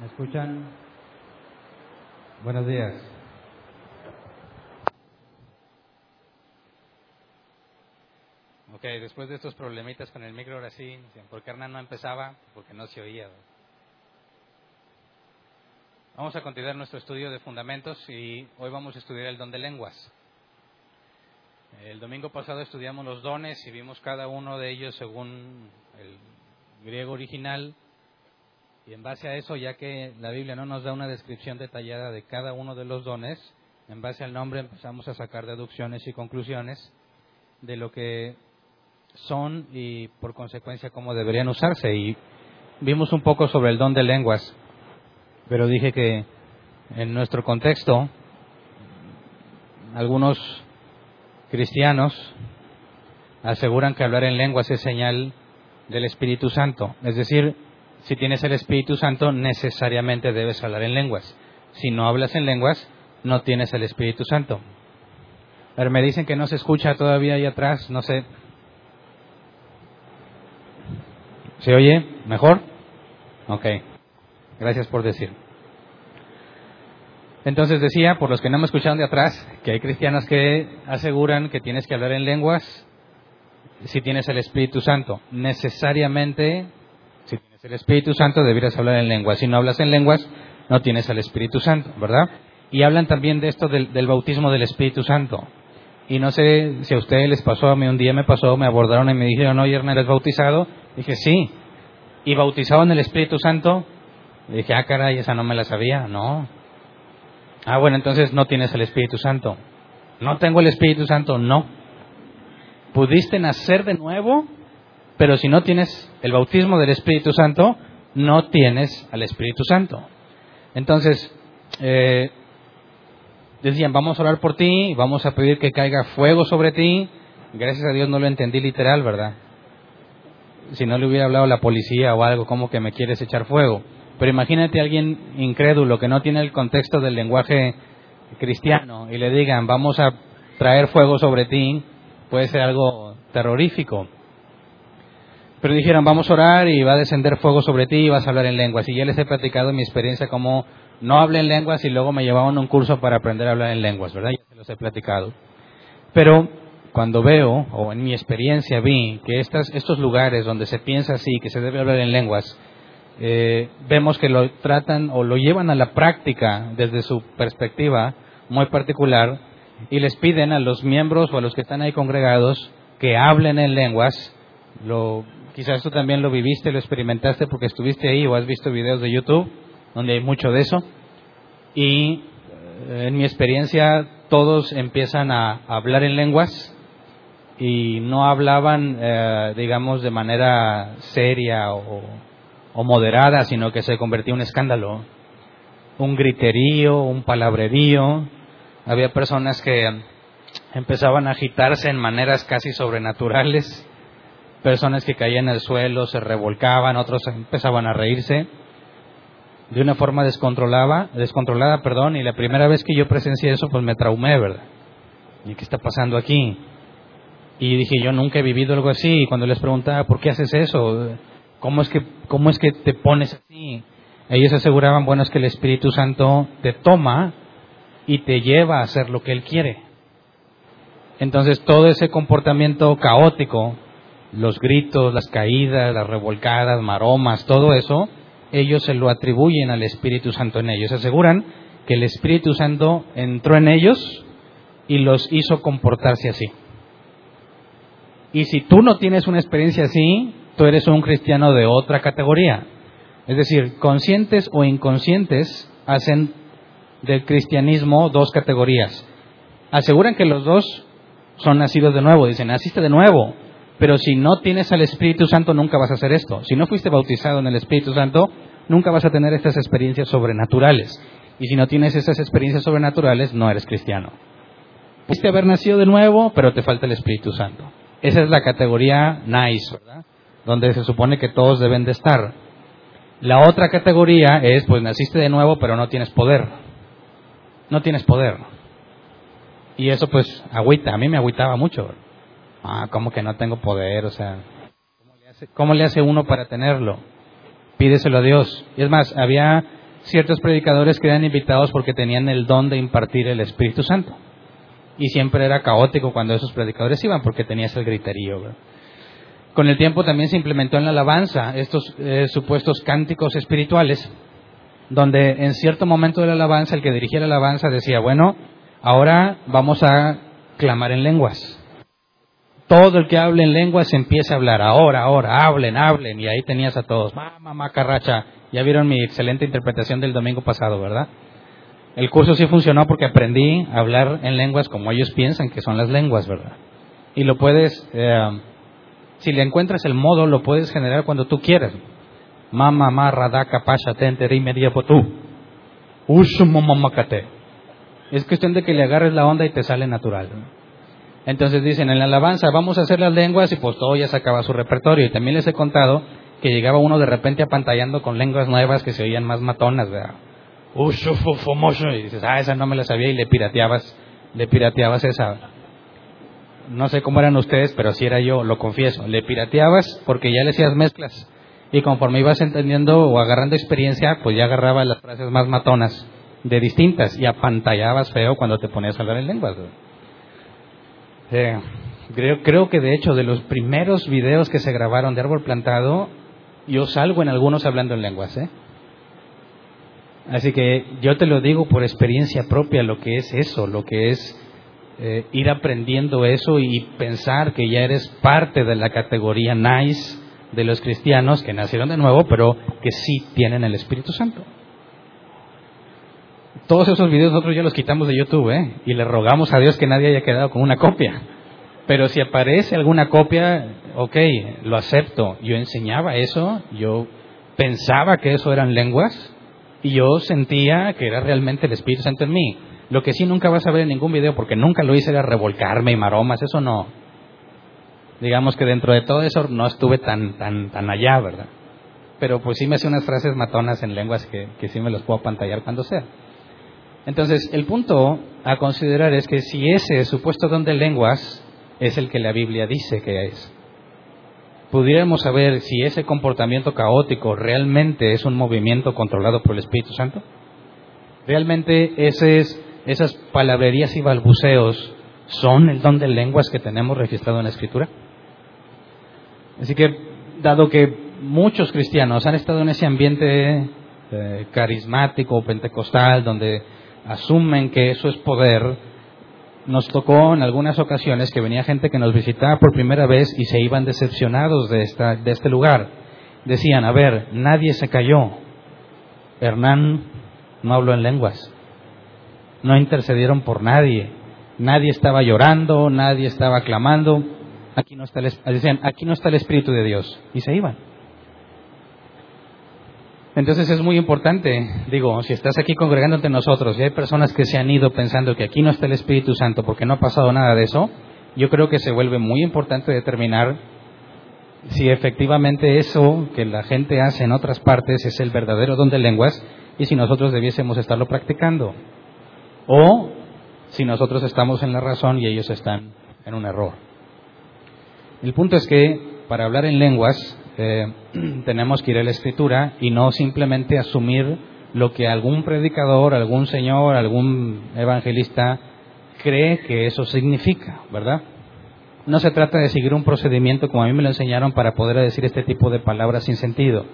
¿Me escuchan? Buenos días. Ok, después de estos problemitas con el micro, ahora sí, ¿por qué Hernán no empezaba? Porque no se oía. Vamos a continuar nuestro estudio de fundamentos y hoy vamos a estudiar el don de lenguas. El domingo pasado estudiamos los dones y vimos cada uno de ellos según el griego original. Y en base a eso, ya que la Biblia no nos da una descripción detallada de cada uno de los dones, en base al nombre empezamos a sacar deducciones y conclusiones de lo que son y por consecuencia cómo deberían usarse. Y vimos un poco sobre el don de lenguas, pero dije que en nuestro contexto algunos cristianos aseguran que hablar en lenguas es señal del Espíritu Santo. Es decir, si tienes el Espíritu Santo, necesariamente debes hablar en lenguas. Si no hablas en lenguas, no tienes el Espíritu Santo. Ver, me dicen que no se escucha todavía ahí atrás, no sé. ¿Se oye mejor? Ok. Gracias por decir. Entonces decía, por los que no me escucharon de atrás, que hay cristianos que aseguran que tienes que hablar en lenguas si tienes el Espíritu Santo. Necesariamente, si tienes el Espíritu Santo, deberías hablar en lenguas. Si no hablas en lenguas, no tienes el Espíritu Santo, ¿verdad? Y hablan también de esto del, del bautismo del Espíritu Santo. Y no sé si a ustedes les pasó, a mí un día me pasó, me abordaron y me dijeron, oye, Hernán, ¿eres bautizado? Dije, sí. ¿Y bautizado en el Espíritu Santo? Dije, ah, caray, esa no me la sabía. No. Ah, bueno, entonces no tienes el Espíritu Santo. No tengo el Espíritu Santo, no. Pudiste nacer de nuevo, pero si no tienes el bautismo del Espíritu Santo, no tienes al Espíritu Santo. Entonces, eh, decían, vamos a orar por ti, vamos a pedir que caiga fuego sobre ti. Gracias a Dios no lo entendí literal, ¿verdad? Si no le hubiera hablado la policía o algo, como que me quieres echar fuego. Pero imagínate a alguien incrédulo que no tiene el contexto del lenguaje cristiano y le digan, vamos a traer fuego sobre ti, puede ser algo terrorífico. Pero dijeron, vamos a orar y va a descender fuego sobre ti y vas a hablar en lenguas. Y ya les he platicado mi experiencia como no hablé en lenguas y luego me llevaban a un curso para aprender a hablar en lenguas, ¿verdad? Ya se los he platicado. Pero cuando veo, o en mi experiencia vi, que estas, estos lugares donde se piensa así, que se debe hablar en lenguas, eh, vemos que lo tratan o lo llevan a la práctica desde su perspectiva muy particular y les piden a los miembros o a los que están ahí congregados que hablen en lenguas. Lo, quizás tú también lo viviste, lo experimentaste porque estuviste ahí o has visto videos de YouTube donde hay mucho de eso. Y eh, en mi experiencia todos empiezan a hablar en lenguas y no hablaban, eh, digamos, de manera seria o, o moderada, sino que se convertía en un escándalo, un griterío, un palabrerío. Había personas que empezaban a agitarse en maneras casi sobrenaturales, personas que caían al suelo, se revolcaban, otros empezaban a reírse de una forma descontrolada, descontrolada, perdón, y la primera vez que yo presencié eso, pues me traumé, ¿verdad? ¿Y qué está pasando aquí? Y dije, yo nunca he vivido algo así, y cuando les preguntaba, ¿por qué haces eso? ¿Cómo es que, cómo es que te pones así? Ellos aseguraban, bueno, es que el Espíritu Santo te toma y te lleva a hacer lo que Él quiere. Entonces todo ese comportamiento caótico, los gritos, las caídas, las revolcadas, maromas, todo eso, ellos se lo atribuyen al Espíritu Santo en ellos. Aseguran que el Espíritu Santo entró en ellos y los hizo comportarse así. Y si tú no tienes una experiencia así, tú eres un cristiano de otra categoría. Es decir, conscientes o inconscientes hacen del cristianismo dos categorías. Aseguran que los dos son nacidos de nuevo, dicen, naciste de nuevo, Pero si no tienes al Espíritu Santo, nunca vas a hacer esto. Si no fuiste bautizado en el Espíritu Santo, nunca vas a tener estas experiencias sobrenaturales. Y si no tienes esas experiencias sobrenaturales, no eres cristiano. Pudiste haber nacido de nuevo, pero te falta el Espíritu Santo. Esa es la categoría nice, ¿verdad? Donde se supone que todos deben de estar. La otra categoría es, pues naciste de nuevo, pero no tienes poder. No tienes poder. Y eso pues agüita, a mí me agüitaba mucho. Ah, ¿cómo que no tengo poder? O sea, ¿cómo le hace, uno para tenerlo? Pídeselo a Dios. Y es más, había ciertos predicadores que eran invitados porque tenían el don de impartir el Espíritu Santo. Y siempre era caótico cuando esos predicadores iban porque tenías el griterío. Con el tiempo también se implementó en la alabanza estos eh, supuestos cánticos espirituales, donde en cierto momento de la alabanza el que dirigía la alabanza decía, bueno, ahora vamos a clamar en lenguas todo el que hable en lenguas empieza a hablar. Ahora, ahora, hablen, hablen. Y ahí tenías a todos. Mamá, macarracha. Ya vieron mi excelente interpretación del domingo pasado, ¿verdad? El curso sí funcionó porque aprendí a hablar en lenguas como ellos piensan que son las lenguas, ¿verdad? Y lo puedes, eh, si le encuentras el modo, lo puedes generar cuando tú quieras. Mama, marra, daca, pasha, tente, media potú. Es cuestión de que le agarres la onda y te sale natural. Entonces dicen, en la alabanza vamos a hacer las lenguas y pues todo ya sacaba su repertorio. Y también les he contado que llegaba uno de repente apantallando con lenguas nuevas que se oían más matonas, ¿verdad? Y dices, ah, esa no me la sabía y le pirateabas, le pirateabas esa. No sé cómo eran ustedes, pero si era yo, lo confieso. Le pirateabas porque ya le hacías mezclas. Y conforme ibas entendiendo o agarrando experiencia, pues ya agarraba las frases más matonas de distintas y apantallabas feo cuando te ponías a hablar en lenguas. Creo, creo que de hecho de los primeros videos que se grabaron de árbol plantado, yo salgo en algunos hablando en lenguas. ¿eh? Así que yo te lo digo por experiencia propia lo que es eso, lo que es eh, ir aprendiendo eso y pensar que ya eres parte de la categoría nice de los cristianos que nacieron de nuevo, pero que sí tienen el Espíritu Santo. Todos esos videos nosotros ya los quitamos de YouTube, ¿eh? Y le rogamos a Dios que nadie haya quedado con una copia. Pero si aparece alguna copia, ok, lo acepto. Yo enseñaba eso, yo pensaba que eso eran lenguas y yo sentía que era realmente el Espíritu Santo en mí. Lo que sí nunca vas a ver en ningún video, porque nunca lo hice, era revolcarme y maromas, eso no. Digamos que dentro de todo eso no estuve tan, tan, tan allá, ¿verdad? Pero pues sí me hace unas frases matonas en lenguas que, que sí me los puedo pantallar cuando sea. Entonces, el punto a considerar es que si ese supuesto don de lenguas es el que la Biblia dice que es, pudiéramos saber si ese comportamiento caótico realmente es un movimiento controlado por el Espíritu Santo. ¿Realmente esas palabrerías y balbuceos son el don de lenguas que tenemos registrado en la Escritura? Así que, dado que muchos cristianos han estado en ese ambiente eh, carismático, pentecostal, donde asumen que eso es poder, nos tocó en algunas ocasiones que venía gente que nos visitaba por primera vez y se iban decepcionados de, esta, de este lugar. Decían, a ver, nadie se cayó. Hernán no habló en lenguas. No intercedieron por nadie. Nadie estaba llorando, nadie estaba clamando. Aquí no está el, decían, aquí no está el Espíritu de Dios. Y se iban. Entonces es muy importante, digo, si estás aquí congregándote nosotros y hay personas que se han ido pensando que aquí no está el Espíritu Santo porque no ha pasado nada de eso, yo creo que se vuelve muy importante determinar si efectivamente eso que la gente hace en otras partes es el verdadero don de lenguas y si nosotros debiésemos estarlo practicando. O si nosotros estamos en la razón y ellos están en un error. El punto es que para hablar en lenguas eh, tenemos que ir a la escritura y no simplemente asumir lo que algún predicador, algún señor, algún evangelista cree que eso significa, ¿verdad? No se trata de seguir un procedimiento como a mí me lo enseñaron para poder decir este tipo de palabras sin sentido.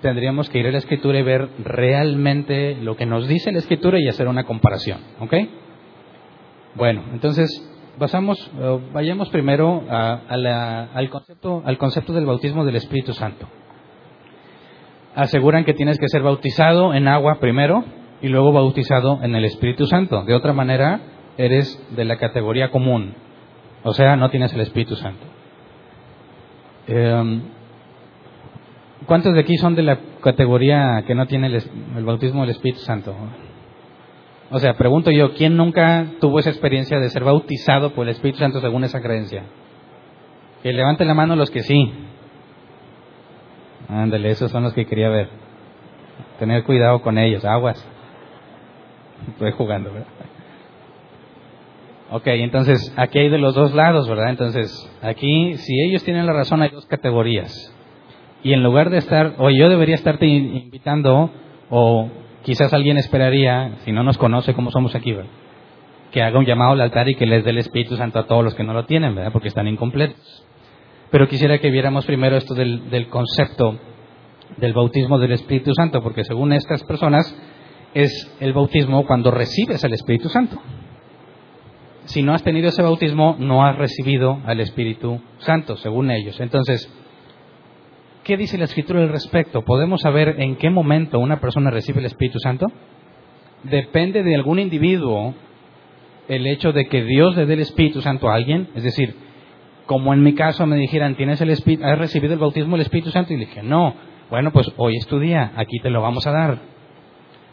Tendríamos que ir a la escritura y ver realmente lo que nos dice la escritura y hacer una comparación, ¿ok? Bueno, entonces pasamos, eh, vayamos primero al, concepto, al concepto del bautismo del Espíritu Santo. Aseguran que tienes que ser bautizado en agua primero y luego bautizado en el Espíritu Santo. De otra manera, eres de la categoría común, o sea, no tienes el Espíritu Santo. Eh, ¿Cuántos de aquí son de la categoría que no tiene el, el, bautismo del Espíritu Santo? O sea, pregunto yo, ¿quién nunca tuvo esa experiencia de ser bautizado por el Espíritu Santo según esa creencia? Que levanten la mano los que sí. Ándale, esos son los que quería ver. Tener cuidado con ellos, aguas. Estoy jugando, ¿verdad? Ok, entonces aquí hay de los dos lados, ¿verdad? Entonces, aquí, si ellos tienen la razón, hay dos categorías. Y en lugar de estar, o yo debería estarte invitando, o quizás alguien esperaría, si no nos conoce como somos aquí, que haga un llamado al altar y que les dé el Espíritu Santo a todos los que no lo tienen, ¿verdad? Porque están incompletos. Pero quisiera que viéramos primero esto del, del concepto del bautismo del Espíritu Santo, porque según estas personas es el bautismo cuando recibes al Espíritu Santo. Si no has tenido ese bautismo, no has recibido al Espíritu Santo, según ellos. Entonces, ¿qué dice la Escritura al respecto? ¿Podemos saber en qué momento una persona recibe el Espíritu Santo? Depende de algún individuo el hecho de que Dios le dé el Espíritu Santo a alguien, es decir, como en mi caso me dijeran, ¿tienes el Espíritu, has recibido el bautismo del Espíritu Santo? Y le dije, no. Bueno, pues hoy estudia, aquí te lo vamos a dar.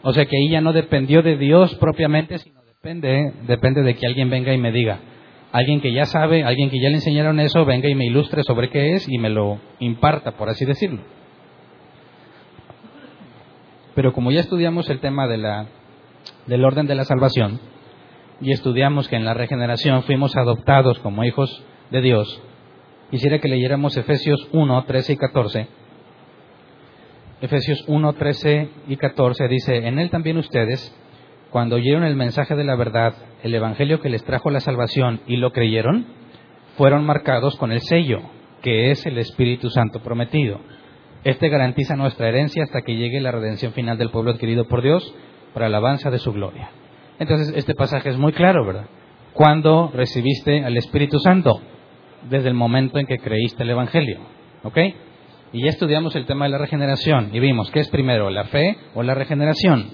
O sea que ahí ya no dependió de Dios propiamente, sino depende, depende de que alguien venga y me diga. Alguien que ya sabe, alguien que ya le enseñaron eso, venga y me ilustre sobre qué es y me lo imparta, por así decirlo. Pero como ya estudiamos el tema de la, del orden de la salvación, y estudiamos que en la regeneración fuimos adoptados como hijos de Dios, quisiera que leyéramos Efesios 1, 13 y 14. Efesios 1, 13 y 14 dice, en él también ustedes, cuando oyeron el mensaje de la verdad, el Evangelio que les trajo la salvación y lo creyeron, fueron marcados con el sello, que es el Espíritu Santo prometido. Este garantiza nuestra herencia hasta que llegue la redención final del pueblo adquirido por Dios para alabanza de su gloria. Entonces, este pasaje es muy claro, ¿verdad? ¿Cuándo recibiste al Espíritu Santo? Desde el momento en que creíste el Evangelio. ¿Ok? Y ya estudiamos el tema de la regeneración y vimos que es primero la fe o la regeneración.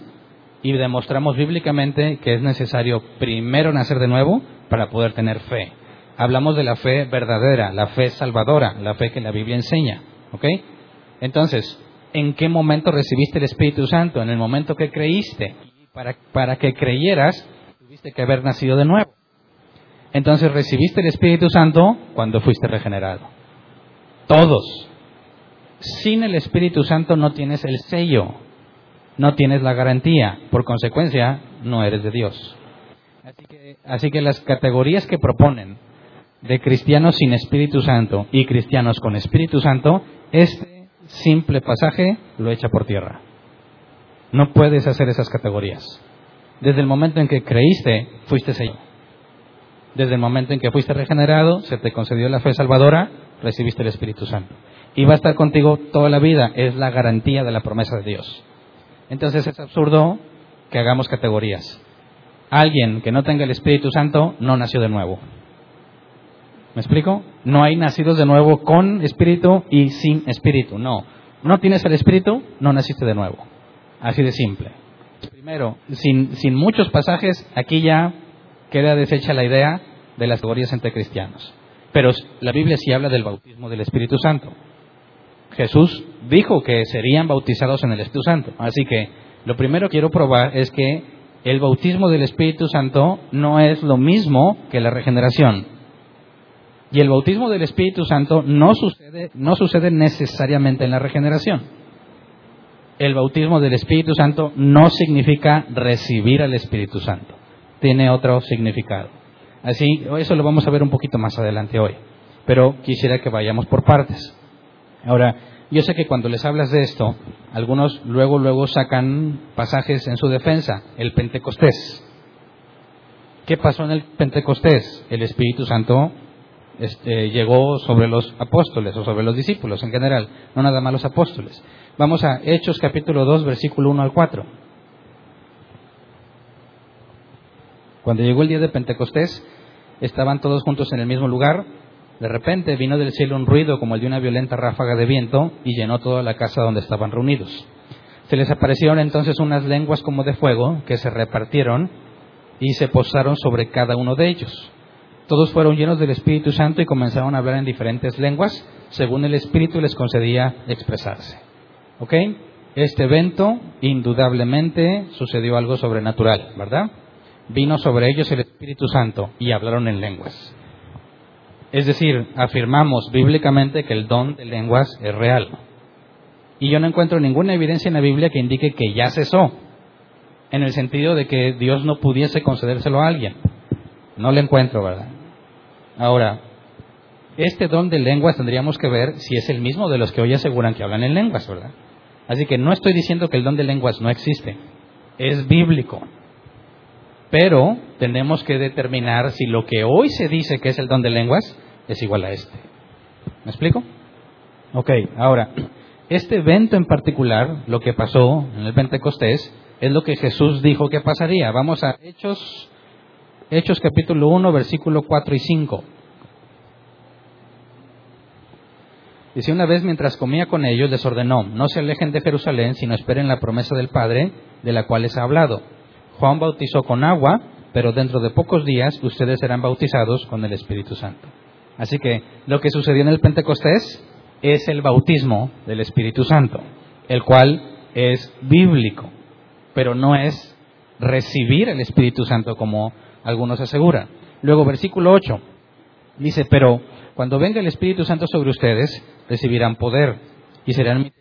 Y demostramos bíblicamente que es necesario primero nacer de nuevo para poder tener fe. Hablamos de la fe verdadera, la fe salvadora, la fe que la Biblia enseña. ¿Ok? Entonces, ¿en qué momento recibiste el Espíritu Santo? En el momento que creíste para, para que creyeras, tuviste que haber nacido de nuevo. Entonces recibiste el Espíritu Santo cuando fuiste regenerado. Todos. Sin el Espíritu Santo no tienes el sello, no tienes la garantía. Por consecuencia, no eres de Dios. Así que, así que las categorías que proponen de cristianos sin Espíritu Santo y cristianos con Espíritu Santo, este simple pasaje lo echa por tierra. No puedes hacer esas categorías. Desde el momento en que creíste, fuiste sellado. Desde el momento en que fuiste regenerado, se te concedió la fe salvadora, recibiste el Espíritu Santo. Y va a estar contigo toda la vida. Es la garantía de la promesa de Dios. Entonces es absurdo que hagamos categorías. Alguien que no tenga el Espíritu Santo no nació de nuevo. ¿Me explico? No hay nacidos de nuevo con espíritu y sin espíritu. No. No tienes el espíritu, no naciste de nuevo. Así de simple. Primero, sin, sin muchos pasajes, aquí ya queda deshecha la idea de las categorías entre cristianos. Pero la Biblia sí habla del bautismo del Espíritu Santo. Jesús dijo que serían bautizados en el Espíritu Santo. Así que lo primero quiero probar es que el bautismo del Espíritu Santo no es lo mismo que la regeneración. Y el bautismo del Espíritu Santo no sucede, no sucede necesariamente en la regeneración el bautismo del Espíritu Santo no significa recibir al Espíritu Santo. Tiene otro significado. Así, eso lo vamos a ver un poquito más adelante hoy. Pero quisiera que vayamos por partes. Ahora, yo sé que cuando les hablas de esto, algunos luego, luego sacan pasajes en su defensa. El Pentecostés. ¿Qué pasó en el Pentecostés? El Espíritu Santo este, llegó sobre los apóstoles o sobre los discípulos en general, no nada más los apóstoles. Vamos a Hechos capítulo 2, versículo 1 al 4. Cuando llegó el día de Pentecostés, estaban todos juntos en el mismo lugar. De repente vino del cielo un ruido como el de una violenta ráfaga de viento y llenó toda la casa donde estaban reunidos. Se les aparecieron entonces unas lenguas como de fuego que se repartieron y se posaron sobre cada uno de ellos Todos fueron llenos del Espíritu Santo y comenzaron a hablar en diferentes lenguas, según el Espíritu les concedía expresarse. ¿Ok? Este evento, indudablemente, sucedió algo sobrenatural, ¿verdad? Vino sobre ellos el Espíritu Santo y hablaron en lenguas. Es decir, afirmamos bíblicamente que el don de lenguas es real. Y yo no encuentro ninguna evidencia en la Biblia que indique que ya cesó, en el sentido de que Dios no pudiese concedérselo a alguien. No lo encuentro, ¿verdad? Ahora, este don de lenguas tendríamos que ver si es el mismo de los que hoy aseguran que hablan en lenguas, ¿verdad? Así que no estoy diciendo que el don de lenguas no existe, es bíblico. Pero tenemos que determinar si lo que hoy se dice que es el don de lenguas es igual a este. ¿Me explico? Ok, ahora, este evento en particular, lo que pasó en el Pentecostés, es lo que Jesús dijo que pasaría. Vamos a Hechos, Hechos capítulo 1, versículo 4 y 5. Dice, una vez mientras comía con ellos, les ordenó, no se alejen de Jerusalén, sino esperen la promesa del Padre, de la cual les ha hablado. Juan bautizó con agua, pero dentro de pocos días ustedes serán bautizados con el Espíritu Santo. Así que lo que sucedió en el Pentecostés es el bautismo del Espíritu Santo, el cual es bíblico, pero no es recibir el Espíritu Santo como algunos aseguran. Luego, versículo 8, dice, pero cuando venga el Espíritu Santo sobre ustedes, recibirán poder y serán mis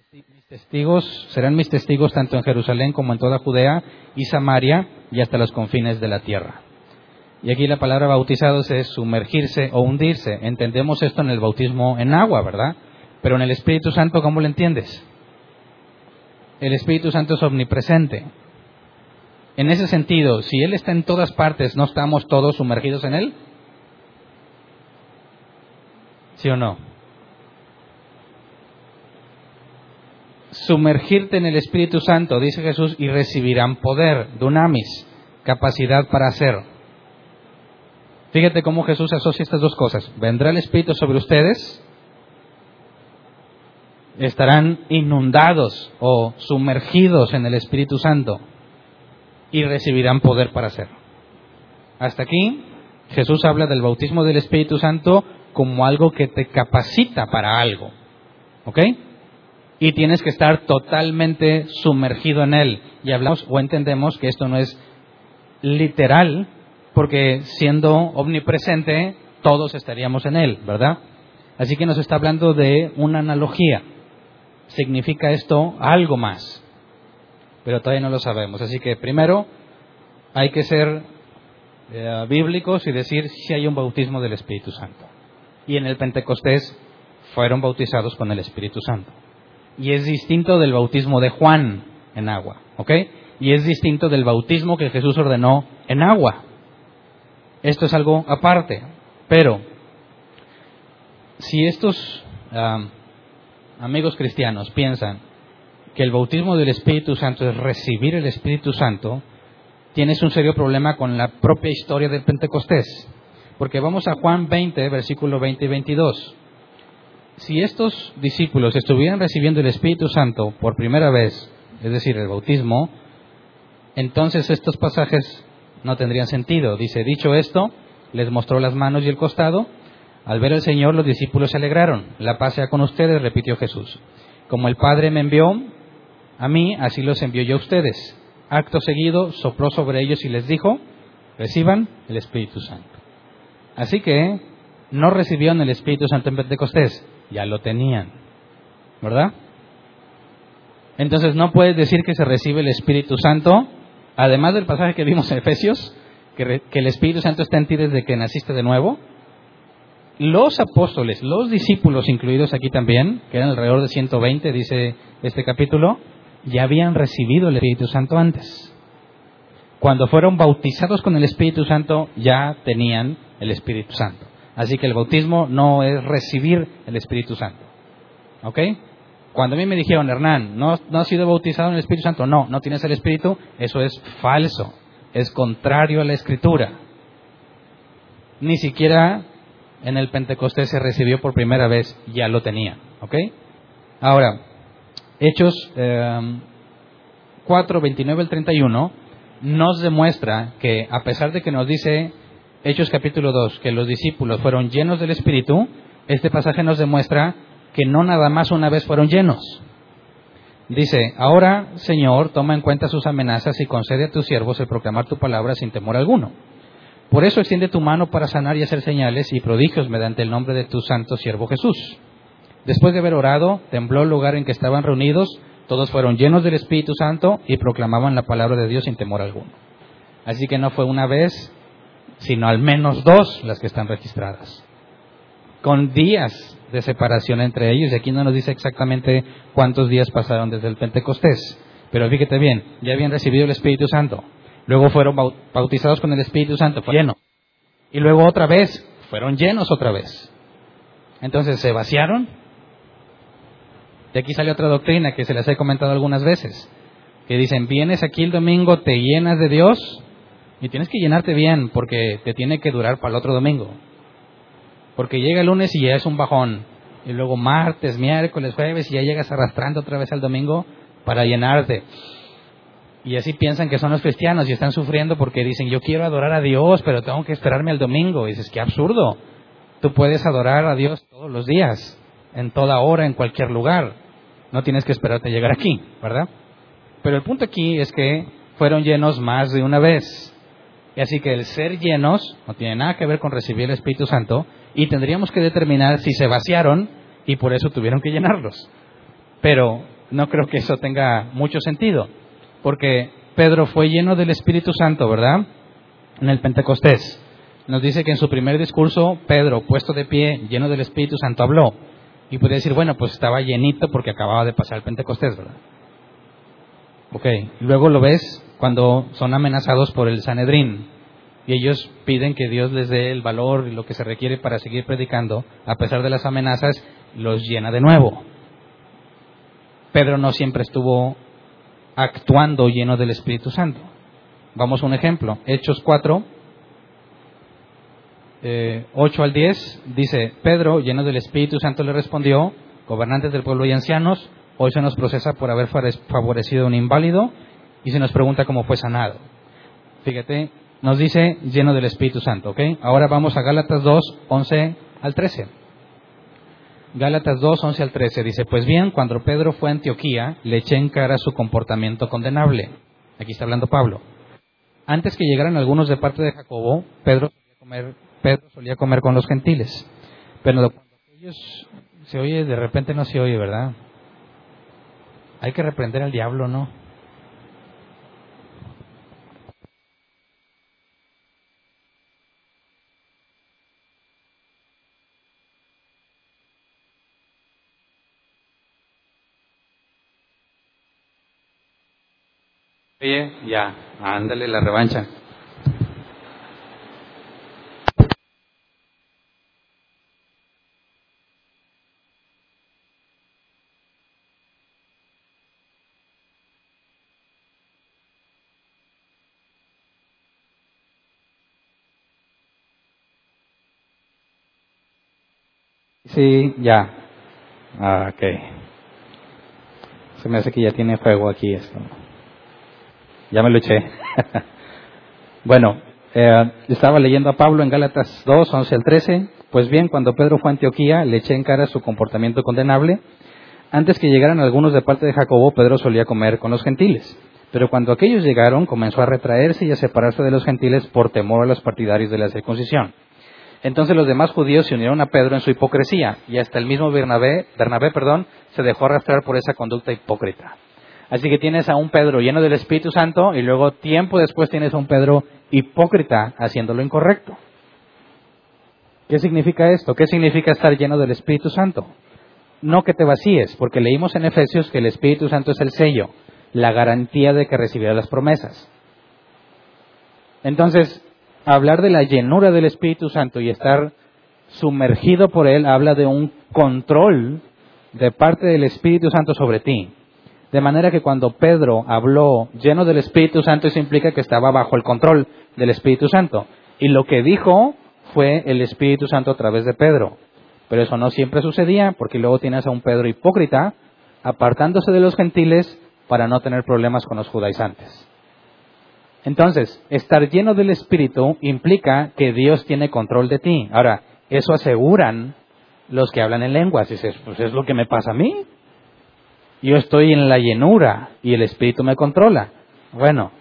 serán mis testigos tanto en Jerusalén como en toda Judea y Samaria y hasta los confines de la tierra. Y aquí la palabra bautizados es sumergirse o hundirse. Entendemos esto en el bautismo en agua, ¿verdad? Pero en el Espíritu Santo, ¿cómo lo entiendes? El Espíritu Santo es omnipresente. En ese sentido, si Él está en todas partes, ¿no estamos todos sumergidos en Él? ¿Sí o no? Sumergirte en el Espíritu Santo, dice Jesús, y recibirán poder, dunamis, capacidad para hacer. Fíjate cómo Jesús asocia estas dos cosas. Vendrá el Espíritu sobre ustedes, estarán inundados o sumergidos en el Espíritu Santo y recibirán poder para hacerlo. Hasta aquí Jesús habla del bautismo del Espíritu Santo como algo que te capacita para algo. ¿Ok? Y tienes que estar totalmente sumergido en él. Y hablamos o entendemos que esto no es literal, porque siendo omnipresente, todos estaríamos en Él, ¿verdad? Así que nos está hablando de una analogía. Significa esto algo más, pero todavía no lo sabemos. Así que primero hay que ser eh, bíblicos y decir si hay un bautismo del Espíritu Santo. Y en el Pentecostés fueron bautizados con el Espíritu Santo. Y es distinto del bautismo de Juan en agua, ¿ok? Y es distinto del bautismo que Jesús ordenó en agua. Esto es algo aparte. Pero, si estos amigos cristianos piensan que el bautismo del Espíritu Santo es recibir el Espíritu Santo, tienes un serio problema con la propia historia del Pentecostés. Porque vamos a Juan 20, versículo 20 y 22. Si estos discípulos estuvieran recibiendo el Espíritu Santo por primera vez, es decir, el bautismo, entonces estos pasajes no tendrían sentido. Dice, dicho esto, les mostró las manos y el costado. Al ver al Señor, los discípulos se alegraron. La paz sea con ustedes, repitió Jesús. Como el Padre me envió a mí, así los envió yo a ustedes. Acto seguido, sopló sobre ellos y les dijo, reciban el Espíritu Santo. Así que no recibieron el Espíritu Santo en Pentecostés, ya lo tenían. ¿Verdad? Entonces no puedes decir que se recibe el Espíritu Santo además del pasaje que vimos en Efesios, que, el Espíritu Santo está en ti desde que naciste de nuevo, los apóstoles, los discípulos incluidos aquí también, que eran alrededor de 120, dice este capítulo, ya habían recibido el Espíritu Santo antes. Cuando fueron bautizados con el Espíritu Santo, ya tenían el Espíritu Santo. Así que el bautismo no es recibir el Espíritu Santo. ¿Ok? Cuando a mí me dijeron, Hernán, ¿no, has sido bautizado en el Espíritu Santo? No, no tienes el Espíritu. Eso es falso. Es contrario a la Escritura. Ni siquiera en el Pentecostés se recibió por primera vez, ya lo tenía. ¿Ok? Ahora, Hechos 4, 29 al 31 nos demuestra que a pesar de que nos dice Hechos capítulo 2, que los discípulos fueron llenos del Espíritu, este pasaje nos demuestra que no nada más una vez fueron llenos. Dice, ahora, Señor, toma en cuenta sus amenazas y concede a tus siervos el proclamar tu palabra sin temor alguno. Por eso extiende tu mano para sanar y hacer señales y prodigios mediante el nombre de tu santo siervo Jesús. Después de haber orado, tembló el lugar en que estaban reunidos, todos fueron llenos del Espíritu Santo y proclamaban la palabra de Dios sin temor alguno. Así que no fue una vez, sino al menos dos las que están registradas. Con días de separación entre ellos, y aquí no nos dice exactamente cuántos días pasaron desde el Pentecostés, pero fíjate bien, ya habían recibido el Espíritu Santo, luego fueron bautizados con el Espíritu Santo, fue lleno, y luego otra vez, fueron llenos otra vez. Entonces se vaciaron. De aquí sale otra doctrina que se les he comentado algunas veces, que dicen, vienes aquí el domingo, te llenas de Dios, y tienes que llenarte bien porque te tiene que durar para el otro domingo. Porque llega el lunes y ya es un bajón. Y luego martes, miércoles, jueves y ya llegas arrastrando otra vez al domingo para llenarte. Y así piensan que son los cristianos y están sufriendo porque dicen, yo quiero adorar a Dios, pero tengo que esperarme al domingo. Y dices, qué absurdo. Tú puedes adorar a Dios todos los días, en toda hora, en cualquier lugar. No tienes que esperarte a llegar aquí, ¿verdad? Pero el punto aquí es que fueron llenos más de una vez. Y así que el ser llenos no tiene nada que ver con recibir el Espíritu Santo y tendríamos que determinar si se vaciaron y por eso tuvieron que llenarlos. Pero no creo que eso tenga mucho sentido, porque Pedro fue lleno del Espíritu Santo, ¿verdad? En el Pentecostés. Nos dice que en su primer discurso, Pedro, puesto de pie, lleno del Espíritu Santo, habló. Y podría decir, bueno, pues estaba llenito porque acababa de pasar el Pentecostés, ¿verdad? Ok, luego lo ves cuando son amenazados por el Sanedrín y ellos piden que Dios les dé el valor y lo que se requiere para seguir predicando, a pesar de las amenazas, los llena de nuevo. Pedro no siempre estuvo actuando lleno del Espíritu Santo. Vamos a un ejemplo. Hechos 4, 8 eh, al 10, dice, Pedro, lleno del Espíritu Santo, le respondió, gobernantes del pueblo y ancianos, hoy se nos procesa por haber favorecido a un inválido y se nos pregunta cómo fue sanado. Fíjate, nos dice lleno del Espíritu Santo, ¿ok? Ahora vamos a Gálatas 2, 11 al 13. Gálatas 2, 11 al 13 dice, pues bien, cuando Pedro fue a Antioquía, le eché en cara su comportamiento condenable. Aquí está hablando Pablo. Antes que llegaran algunos de parte de Jacobo, Pedro solía comer, Pedro solía comer con los gentiles. Pero cuando ellos se oye, de repente no se oye, ¿verdad? Hay que reprender al diablo, ¿no? Oye, ya, ándale la revancha. Sí, ya. Ah, ok. Se me hace que ya tiene fuego aquí esto. Ya me lo eché. bueno, eh, estaba leyendo a Pablo en Gálatas 2, 11 al 13. Pues bien, cuando Pedro fue a Antioquía, le eché en cara su comportamiento condenable. Antes que llegaran algunos de parte de Jacobo, Pedro solía comer con los gentiles. Pero cuando aquellos llegaron, comenzó a retraerse y a separarse de los gentiles por temor a los partidarios de la circuncisión. Entonces los demás judíos se unieron a Pedro en su hipocresía y hasta el mismo Bernabé, Bernabé perdón, se dejó arrastrar por esa conducta hipócrita. Así que tienes a un Pedro lleno del Espíritu Santo y luego tiempo después tienes a un Pedro hipócrita haciendo lo incorrecto. ¿Qué significa esto? ¿Qué significa estar lleno del Espíritu Santo? No que te vacíes, porque leímos en Efesios que el Espíritu Santo es el sello, la garantía de que recibirás las promesas. Entonces, hablar de la llenura del Espíritu Santo y estar sumergido por Él habla de un control de parte del Espíritu Santo sobre ti. De manera que cuando Pedro habló lleno del Espíritu Santo, eso implica que estaba bajo el control del Espíritu Santo. Y lo que dijo fue el Espíritu Santo a través de Pedro. Pero eso no siempre sucedía, porque luego tienes a un Pedro hipócrita, apartándose de los gentiles para no tener problemas con los judaizantes. Entonces, estar lleno del Espíritu implica que Dios tiene control de ti. Ahora, eso aseguran los que hablan en lenguas. Dices, pues es lo que me pasa a mí. Yo estoy en la llenura y el Espíritu me controla. Bueno,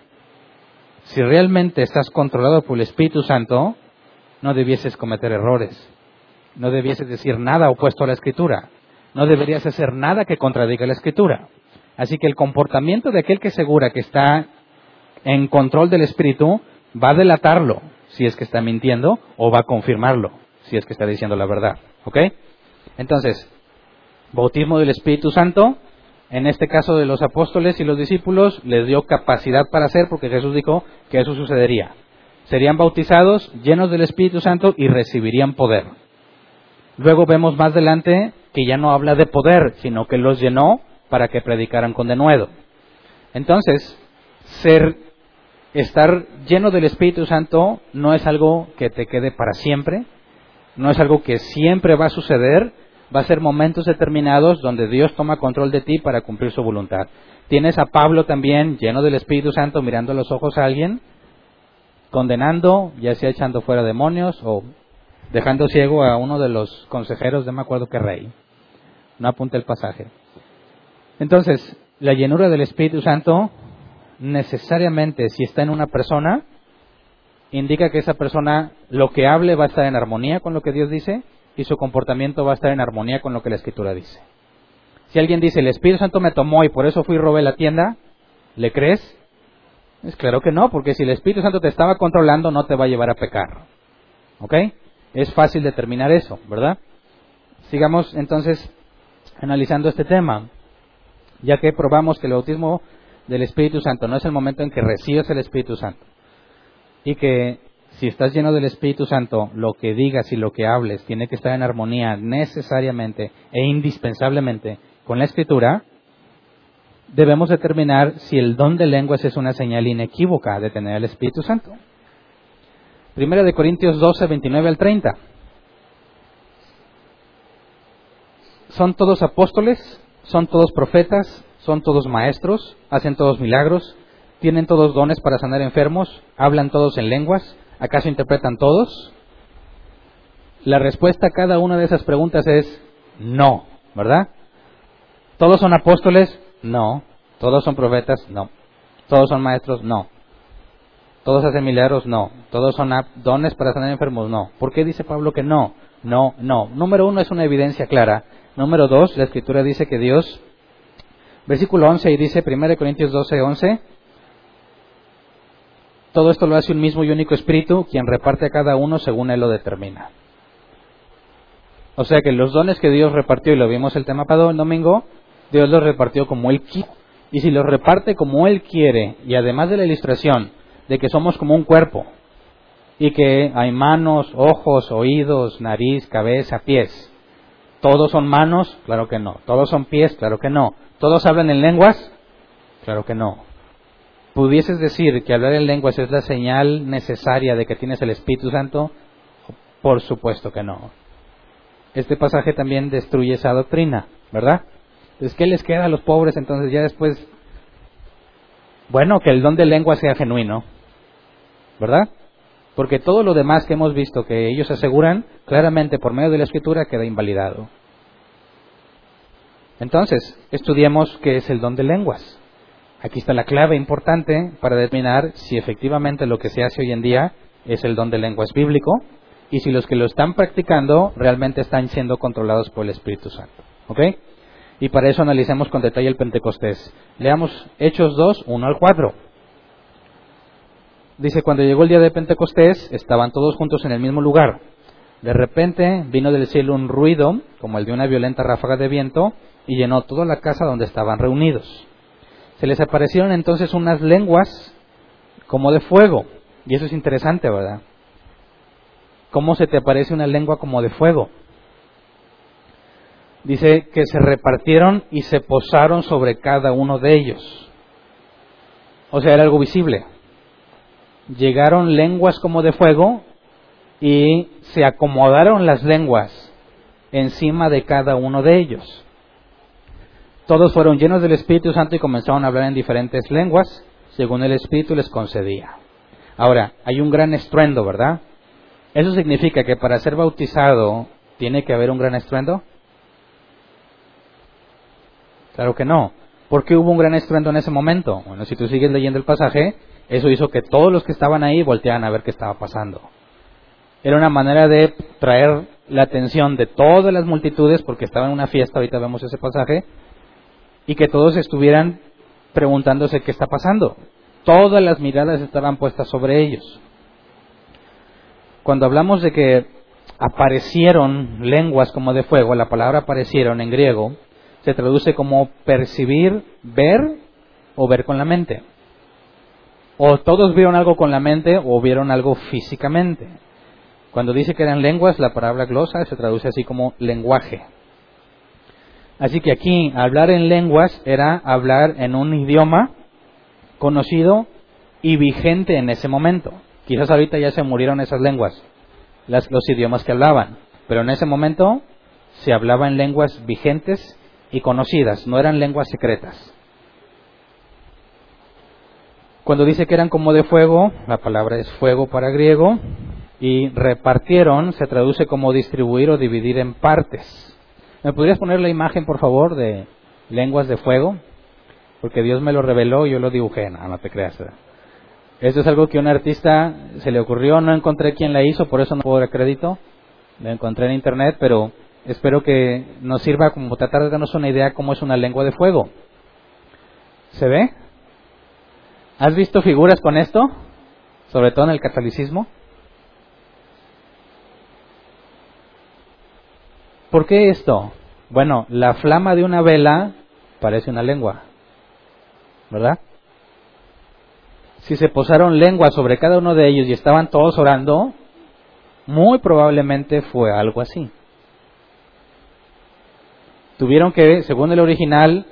si realmente estás controlado por el Espíritu Santo, no debieses cometer errores. No debieses decir nada opuesto a la Escritura. No deberías hacer nada que contradiga la Escritura. Así que el comportamiento de aquel que asegura que está en control del Espíritu va a delatarlo si es que está mintiendo o va a confirmarlo si es que está diciendo la verdad. ¿Ok? Entonces, bautismo del Espíritu Santo, en este caso de los apóstoles y los discípulos, les dio capacidad para hacer porque Jesús dijo que eso sucedería. Serían bautizados, llenos del Espíritu Santo y recibirían poder. Luego vemos más adelante que ya no habla de poder, sino que los llenó para que predicaran con denuedo. Entonces, ser estar lleno del Espíritu Santo no es algo que te quede para siempre, no es algo que siempre va a suceder, va a ser momentos determinados donde Dios toma control de ti para cumplir su voluntad. Tienes a Pablo también lleno del Espíritu Santo mirando a los ojos a alguien, condenando, ya sea echando fuera demonios o dejando ciego a uno de los consejeros de me acuerdo qué rey. No apunte el pasaje. Entonces, la llenura del Espíritu Santo necesariamente si está en una persona, indica que esa persona lo que hable va a estar en armonía con lo que Dios dice y su comportamiento va a estar en armonía con lo que la Escritura dice. Si alguien dice, el Espíritu Santo me tomó y por eso fui y robé la tienda, ¿le crees? Es claro que no, porque si el Espíritu Santo te estaba controlando, no te va a llevar a pecar. ¿Ok? Es fácil determinar eso, ¿verdad? Sigamos entonces analizando este tema, ya que probamos que el bautismo del Espíritu Santo no es el momento en que recibes el Espíritu Santo. Y que si estás lleno del Espíritu Santo, lo que digas y lo que hables tiene que estar en armonía necesariamente e indispensablemente con la Escritura, debemos determinar si el don de lenguas es una señal inequívoca de tener el Espíritu Santo. Primera de Corintios 12, 29 al 30. ¿Son todos apóstoles? ¿Son todos profetas? son todos maestros, hacen todos milagros, tienen todos dones para sanar enfermos, hablan todos en lenguas, ¿acaso interpretan todos? La respuesta a cada una de esas preguntas es no, ¿verdad? ¿Todos son apóstoles? No. ¿Todos son profetas? No. ¿Todos son maestros? No. ¿Todos hacen milagros? No. ¿Todos son dones para sanar enfermos? No. ¿Por qué dice Pablo que no? No, no. Número uno es una evidencia clara. Número dos, la escritura dice que Dios Versículo 11 y dice, 1 Corintios 12, 11, todo esto lo hace un mismo y único espíritu, quien reparte a cada uno según él lo determina. O sea que los dones que Dios repartió, y lo vimos el tema para el domingo, Dios los repartió como Él quiere. Y si los reparte como Él quiere, y además de la ilustración de que somos como un cuerpo, y que hay manos, ojos, oídos, nariz, cabeza, pies, ¿todos son manos? Claro que no. ¿Todos son pies? Claro que no. ¿Todos hablan en lenguas? Claro que no. ¿Pudieses decir que hablar en lenguas es la señal necesaria de que tienes el Espíritu Santo? Por supuesto que no. Este pasaje también destruye esa doctrina, ¿verdad? Entonces, ¿qué les queda a los pobres entonces ya después? Bueno, que el don de lengua sea genuino, ¿verdad? Porque todo lo demás que hemos visto que ellos aseguran, claramente por medio de la escritura queda invalidado. Entonces, estudiemos qué es el don de lenguas. Aquí está la clave importante para determinar si efectivamente lo que se hace hoy en día es el don de lenguas bíblico y si los que lo están practicando realmente están siendo controlados por el Espíritu Santo. ¿Ok? Y para eso analicemos con detalle el Pentecostés. Leamos Hechos 2, 1 al 4. Dice, cuando llegó el día de Pentecostés, estaban todos juntos en el mismo lugar. De repente vino del cielo un ruido, como el de una violenta ráfaga de viento, y llenó toda la casa donde estaban reunidos. Se les aparecieron entonces unas lenguas como de fuego. Y eso es interesante, ¿verdad? ¿Cómo se te aparece una lengua como de fuego? Dice que se repartieron y se posaron sobre cada uno de ellos. O sea, era algo visible. Llegaron lenguas como de fuego y se acomodaron las lenguas encima de cada uno de ellos. Todos fueron llenos del Espíritu Santo y comenzaron a hablar en diferentes lenguas según el Espíritu les concedía. Ahora, hay un gran estruendo, ¿verdad? ¿Eso significa que para ser bautizado tiene que haber un gran estruendo? Claro que no. ¿Por qué hubo un gran estruendo en ese momento? Bueno, si tú sigues leyendo el pasaje, eso hizo que todos los que estaban ahí voltearan a ver qué estaba pasando. Era una manera de traer la atención de todas las multitudes, porque estaba en una fiesta, ahorita vemos ese pasaje, y que todos estuvieran preguntándose qué está pasando. Todas las miradas estaban puestas sobre ellos. Cuando hablamos de que aparecieron lenguas como de fuego, la palabra aparecieron en griego, se traduce como percibir, ver o ver con la mente. O todos vieron algo con la mente o vieron algo físicamente. Cuando dice que eran lenguas, la palabra glosa se traduce así como lenguaje. Así que aquí hablar en lenguas era hablar en un idioma conocido y vigente en ese momento. Quizás ahorita ya se murieron esas lenguas, las, los idiomas que hablaban, pero en ese momento se hablaba en lenguas vigentes y conocidas, no eran lenguas secretas. Cuando dice que eran como de fuego, la palabra es fuego para griego, y repartieron se traduce como distribuir o dividir en partes. ¿Me podrías poner la imagen, por favor, de lenguas de fuego? Porque Dios me lo reveló y yo lo dibujé. No, te creas. Esto es algo que a un artista se le ocurrió, no encontré quién la hizo, por eso no puedo dar crédito. Lo encontré en internet, pero espero que nos sirva como tratar de darnos una idea cómo es una lengua de fuego. ¿Se ve? ¿Has visto figuras con esto? Sobre todo en el catolicismo. ¿Por qué esto? Bueno, la flama de una vela parece una lengua, ¿verdad? Si se posaron lenguas sobre cada uno de ellos y estaban todos orando, muy probablemente fue algo así. Tuvieron que, según el original,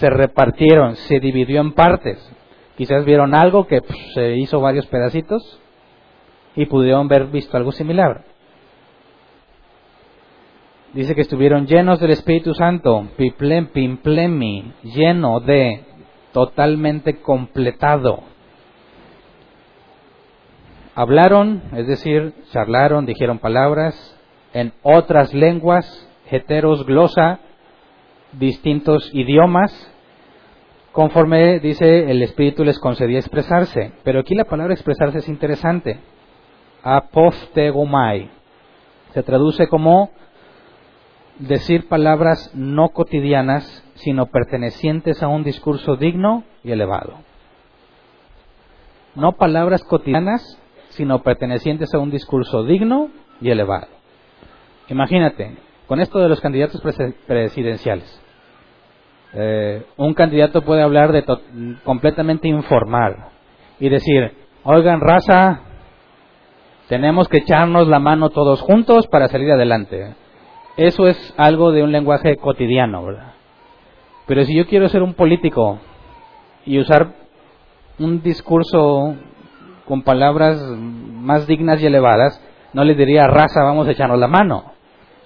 se repartieron, se dividió en partes. Quizás vieron algo que se hizo varios pedacitos y pudieron ver visto algo similar. Dice que estuvieron llenos del Espíritu Santo, pimplemi, lleno de, totalmente completado. Hablaron, es decir, charlaron, dijeron palabras en otras lenguas, heteros, glosa, distintos idiomas, conforme dice el Espíritu les concedía expresarse. Pero aquí la palabra expresarse es interesante. Apoftegomai. Se traduce como decir palabras no cotidianas, sino pertenecientes a un discurso digno y elevado. No palabras cotidianas, sino pertenecientes a un discurso digno y elevado. Imagínate, con esto de los candidatos presidenciales, eh, un candidato puede hablar de completamente informal y decir, oigan raza, tenemos que echarnos la mano todos juntos para salir adelante. Eso es algo de un lenguaje cotidiano, ¿verdad? Pero si yo quiero ser un político y usar un discurso con palabras más dignas y elevadas, no le diría raza, vamos a echarnos la mano.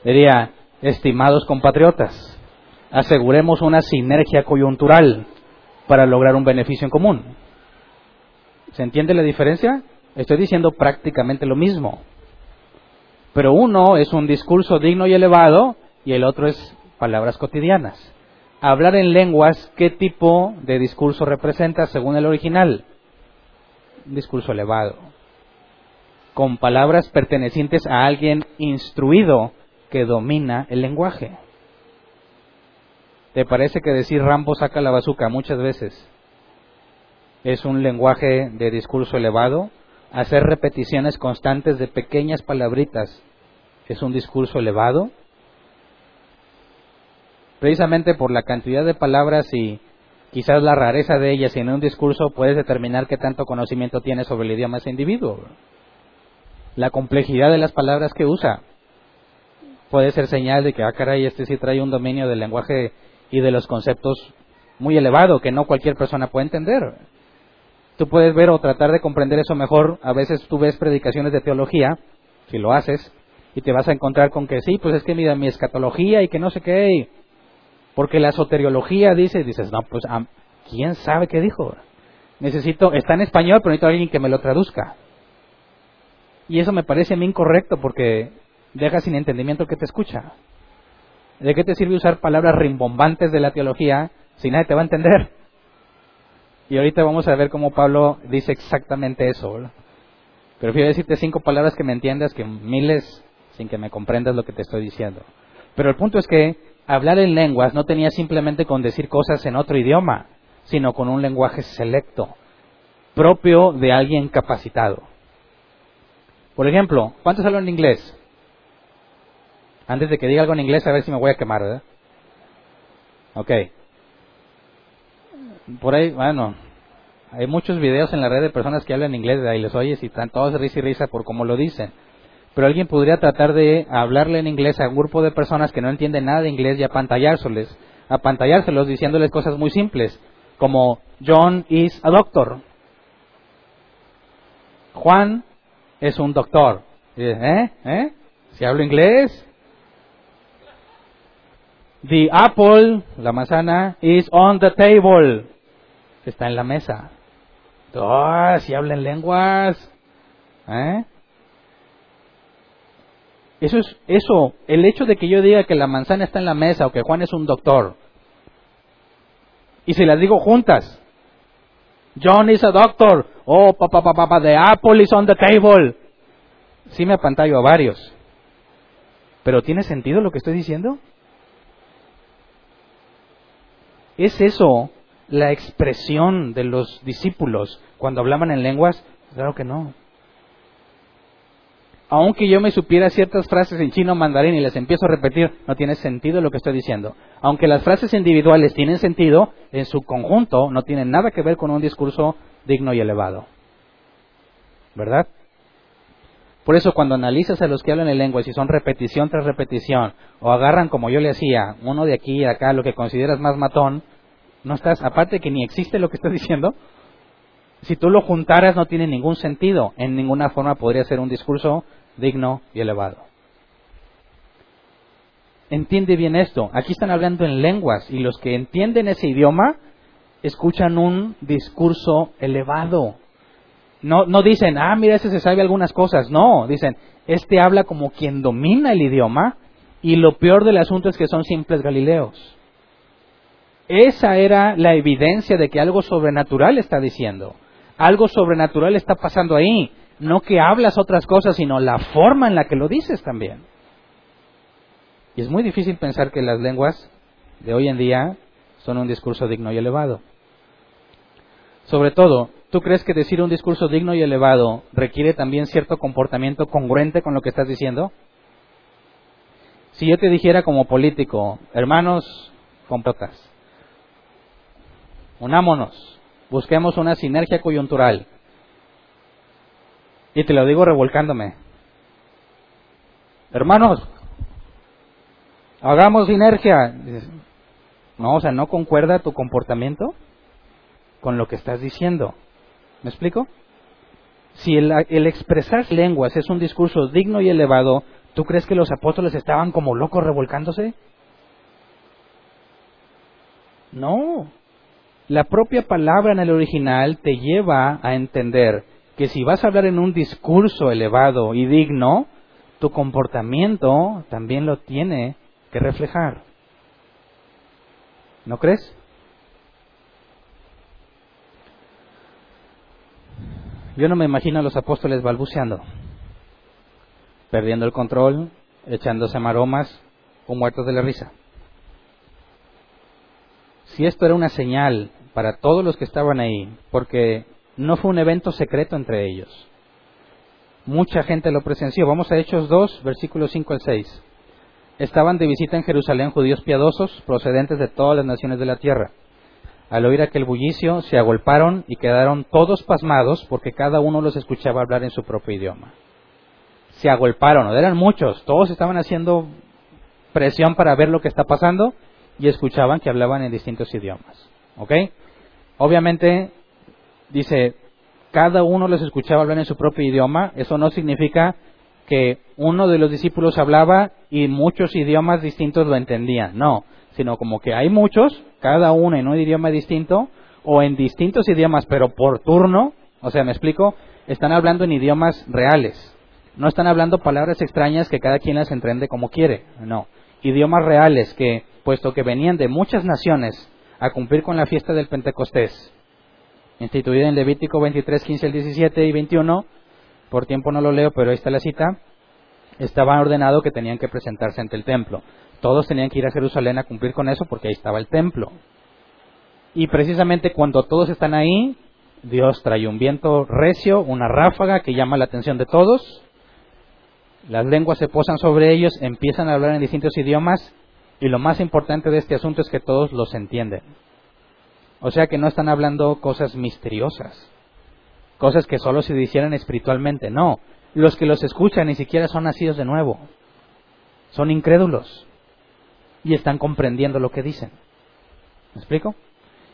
Diría, estimados compatriotas, aseguremos una sinergia coyuntural para lograr un beneficio en común. ¿Se entiende la diferencia? Estoy diciendo prácticamente lo mismo. Pero uno es un discurso digno y elevado y el otro es palabras cotidianas. Hablar en lenguas, ¿qué tipo de discurso representa según el original? Un discurso elevado. Con palabras pertenecientes a alguien instruido que domina el lenguaje. ¿Te parece que decir Rambo saca la bazuca muchas veces es un lenguaje de discurso elevado? Hacer repeticiones constantes de pequeñas palabritas es un discurso elevado. Precisamente por la cantidad de palabras y quizás la rareza de ellas en un discurso puedes determinar qué tanto conocimiento tiene sobre el idioma ese individuo. La complejidad de las palabras que usa puede ser señal de que, ah, caray, este sí trae un dominio del lenguaje y de los conceptos muy elevado que no cualquier persona puede entender tú puedes ver o tratar de comprender eso mejor. A veces tú ves predicaciones de teología, si lo haces, y te vas a encontrar con que sí, pues es que mira mi escatología y que no sé qué, porque la soteriología dice, dices, no, pues ¿quién sabe qué dijo? necesito, está en español, pero necesito a alguien que me lo traduzca. Y eso me parece a mí incorrecto porque deja sin entendimiento que te escucha. ¿De qué te sirve usar palabras rimbombantes de la teología si nadie te va a entender? Y ahorita vamos a ver cómo Pablo dice exactamente eso. ¿verdad? Prefiero decirte cinco palabras que me entiendas que miles sin que me comprendas lo que te estoy diciendo. Pero el punto es que hablar en lenguas no tenía simplemente con decir cosas en otro idioma, sino con un lenguaje selecto, propio de alguien capacitado. Por ejemplo, ¿cuántos hablan inglés? Antes de que diga algo en inglés, a ver si me voy a quemar, ¿verdad? Ok. Por ahí, bueno, hay muchos videos en la red de personas que hablan inglés, ahí les oyes y están todos risa y risa por cómo lo dicen. Pero alguien podría tratar de hablarle en inglés a un grupo de personas que no entienden nada de inglés y apantallárselos, apantallárselos diciéndoles cosas muy simples, como John is a doctor. Juan es un doctor. ¿Eh? ¿Eh? Si hablo inglés, The apple, la manzana, is on the table. Está en la mesa. Oh, si hablan lenguas. ¿Eh? Eso es, eso, el hecho de que yo diga que la manzana está en la mesa o que Juan es un doctor. Y si las digo juntas. John is a doctor. Oh, papá, papá, papá, the apple is on the table. Sí me apantallo a varios. Pero ¿tiene sentido lo que estoy diciendo? ¿Es eso la expresión de los discípulos cuando hablaban en lenguas? Claro que no. Aunque yo me supiera ciertas frases en chino mandarín y las empiezo a repetir, no tiene sentido lo que estoy diciendo. Aunque las frases individuales tienen sentido, en su conjunto no tienen nada que ver con un discurso digno y elevado. ¿Verdad? Por eso cuando analizas a los que hablan en lengua, si son repetición tras repetición, o agarran como yo le hacía, uno de aquí y acá, lo que consideras más matón, no estás, aparte que ni existe lo que estás diciendo, si tú lo juntaras no tiene ningún sentido, en ninguna forma podría ser un discurso digno y elevado. Entiende bien esto, aquí están hablando en lenguas y los que entienden ese idioma escuchan un discurso elevado, no, no dicen, ah, mira, ese se sabe algunas cosas. No, dicen, este habla como quien domina el idioma y lo peor del asunto es que son simples galileos. Esa era la evidencia de que algo sobrenatural está diciendo. Algo sobrenatural está pasando ahí. No que hablas otras cosas, sino la forma en la que lo dices también. Y es muy difícil pensar que las lenguas de hoy en día son un discurso digno y elevado. Sobre todo, ¿Tú crees que decir un discurso digno y elevado requiere también cierto comportamiento congruente con lo que estás diciendo? Si yo te dijera como político, hermanos, complotas, unámonos, busquemos una sinergia coyuntural, y te lo digo revolcándome, hermanos, hagamos sinergia. No, o sea, ¿no concuerda tu comportamiento con lo que estás diciendo? ¿Me explico? Si el, expresar lenguas es un discurso digno y elevado, ¿tú crees que los apóstoles estaban como locos revolcándose? No. La propia palabra en el original te lleva a entender que si vas a hablar en un discurso elevado y digno, tu comportamiento también lo tiene que reflejar. ¿No crees? Yo no me imagino a los apóstoles balbuceando, perdiendo el control, echándose maromas o muertos de la risa. Si esto era una señal para todos los que estaban ahí, porque no fue un evento secreto entre ellos. Mucha gente lo presenció. Vamos a Hechos 2, versículos 5 al 6. Estaban de visita en Jerusalén judíos piadosos procedentes de todas las naciones de la tierra. Al oír aquel bullicio, se agolparon y quedaron todos pasmados porque cada uno los escuchaba hablar en su propio idioma. Se agolparon, eran muchos, todos estaban haciendo presión para ver lo que está pasando y escuchaban que hablaban en distintos idiomas. ¿Ok? Obviamente, dice, cada uno los escuchaba hablar en su propio idioma, eso no significa que uno de los discípulos hablaba y muchos idiomas distintos lo entendían, no, sino como que hay muchos, cada uno en un idioma distinto, o en distintos idiomas, pero por turno, o sea, me explico, están hablando en idiomas reales. No están hablando palabras extrañas que cada quien las entiende como quiere, no. Idiomas reales que, puesto que venían de muchas naciones a cumplir con la fiesta del Pentecostés, instituida en Levítico 23, 15 al 17 y 21, por tiempo no lo leo, pero ahí está la cita, estaba ordenado que tenían que presentarse ante el templo. Todos tenían que ir a Jerusalén a cumplir con eso porque ahí estaba el templo. Y precisamente cuando todos están ahí, Dios trae un viento recio, una ráfaga que llama la atención de todos. Las lenguas se posan sobre ellos, empiezan a hablar en distintos idiomas y lo más importante de este asunto es que todos los entienden. O sea que no están hablando cosas misteriosas, cosas que solo se hicieran espiritualmente, no. Los que los escuchan ni siquiera son nacidos de nuevo, son incrédulos y están comprendiendo lo que dicen. ¿Me explico?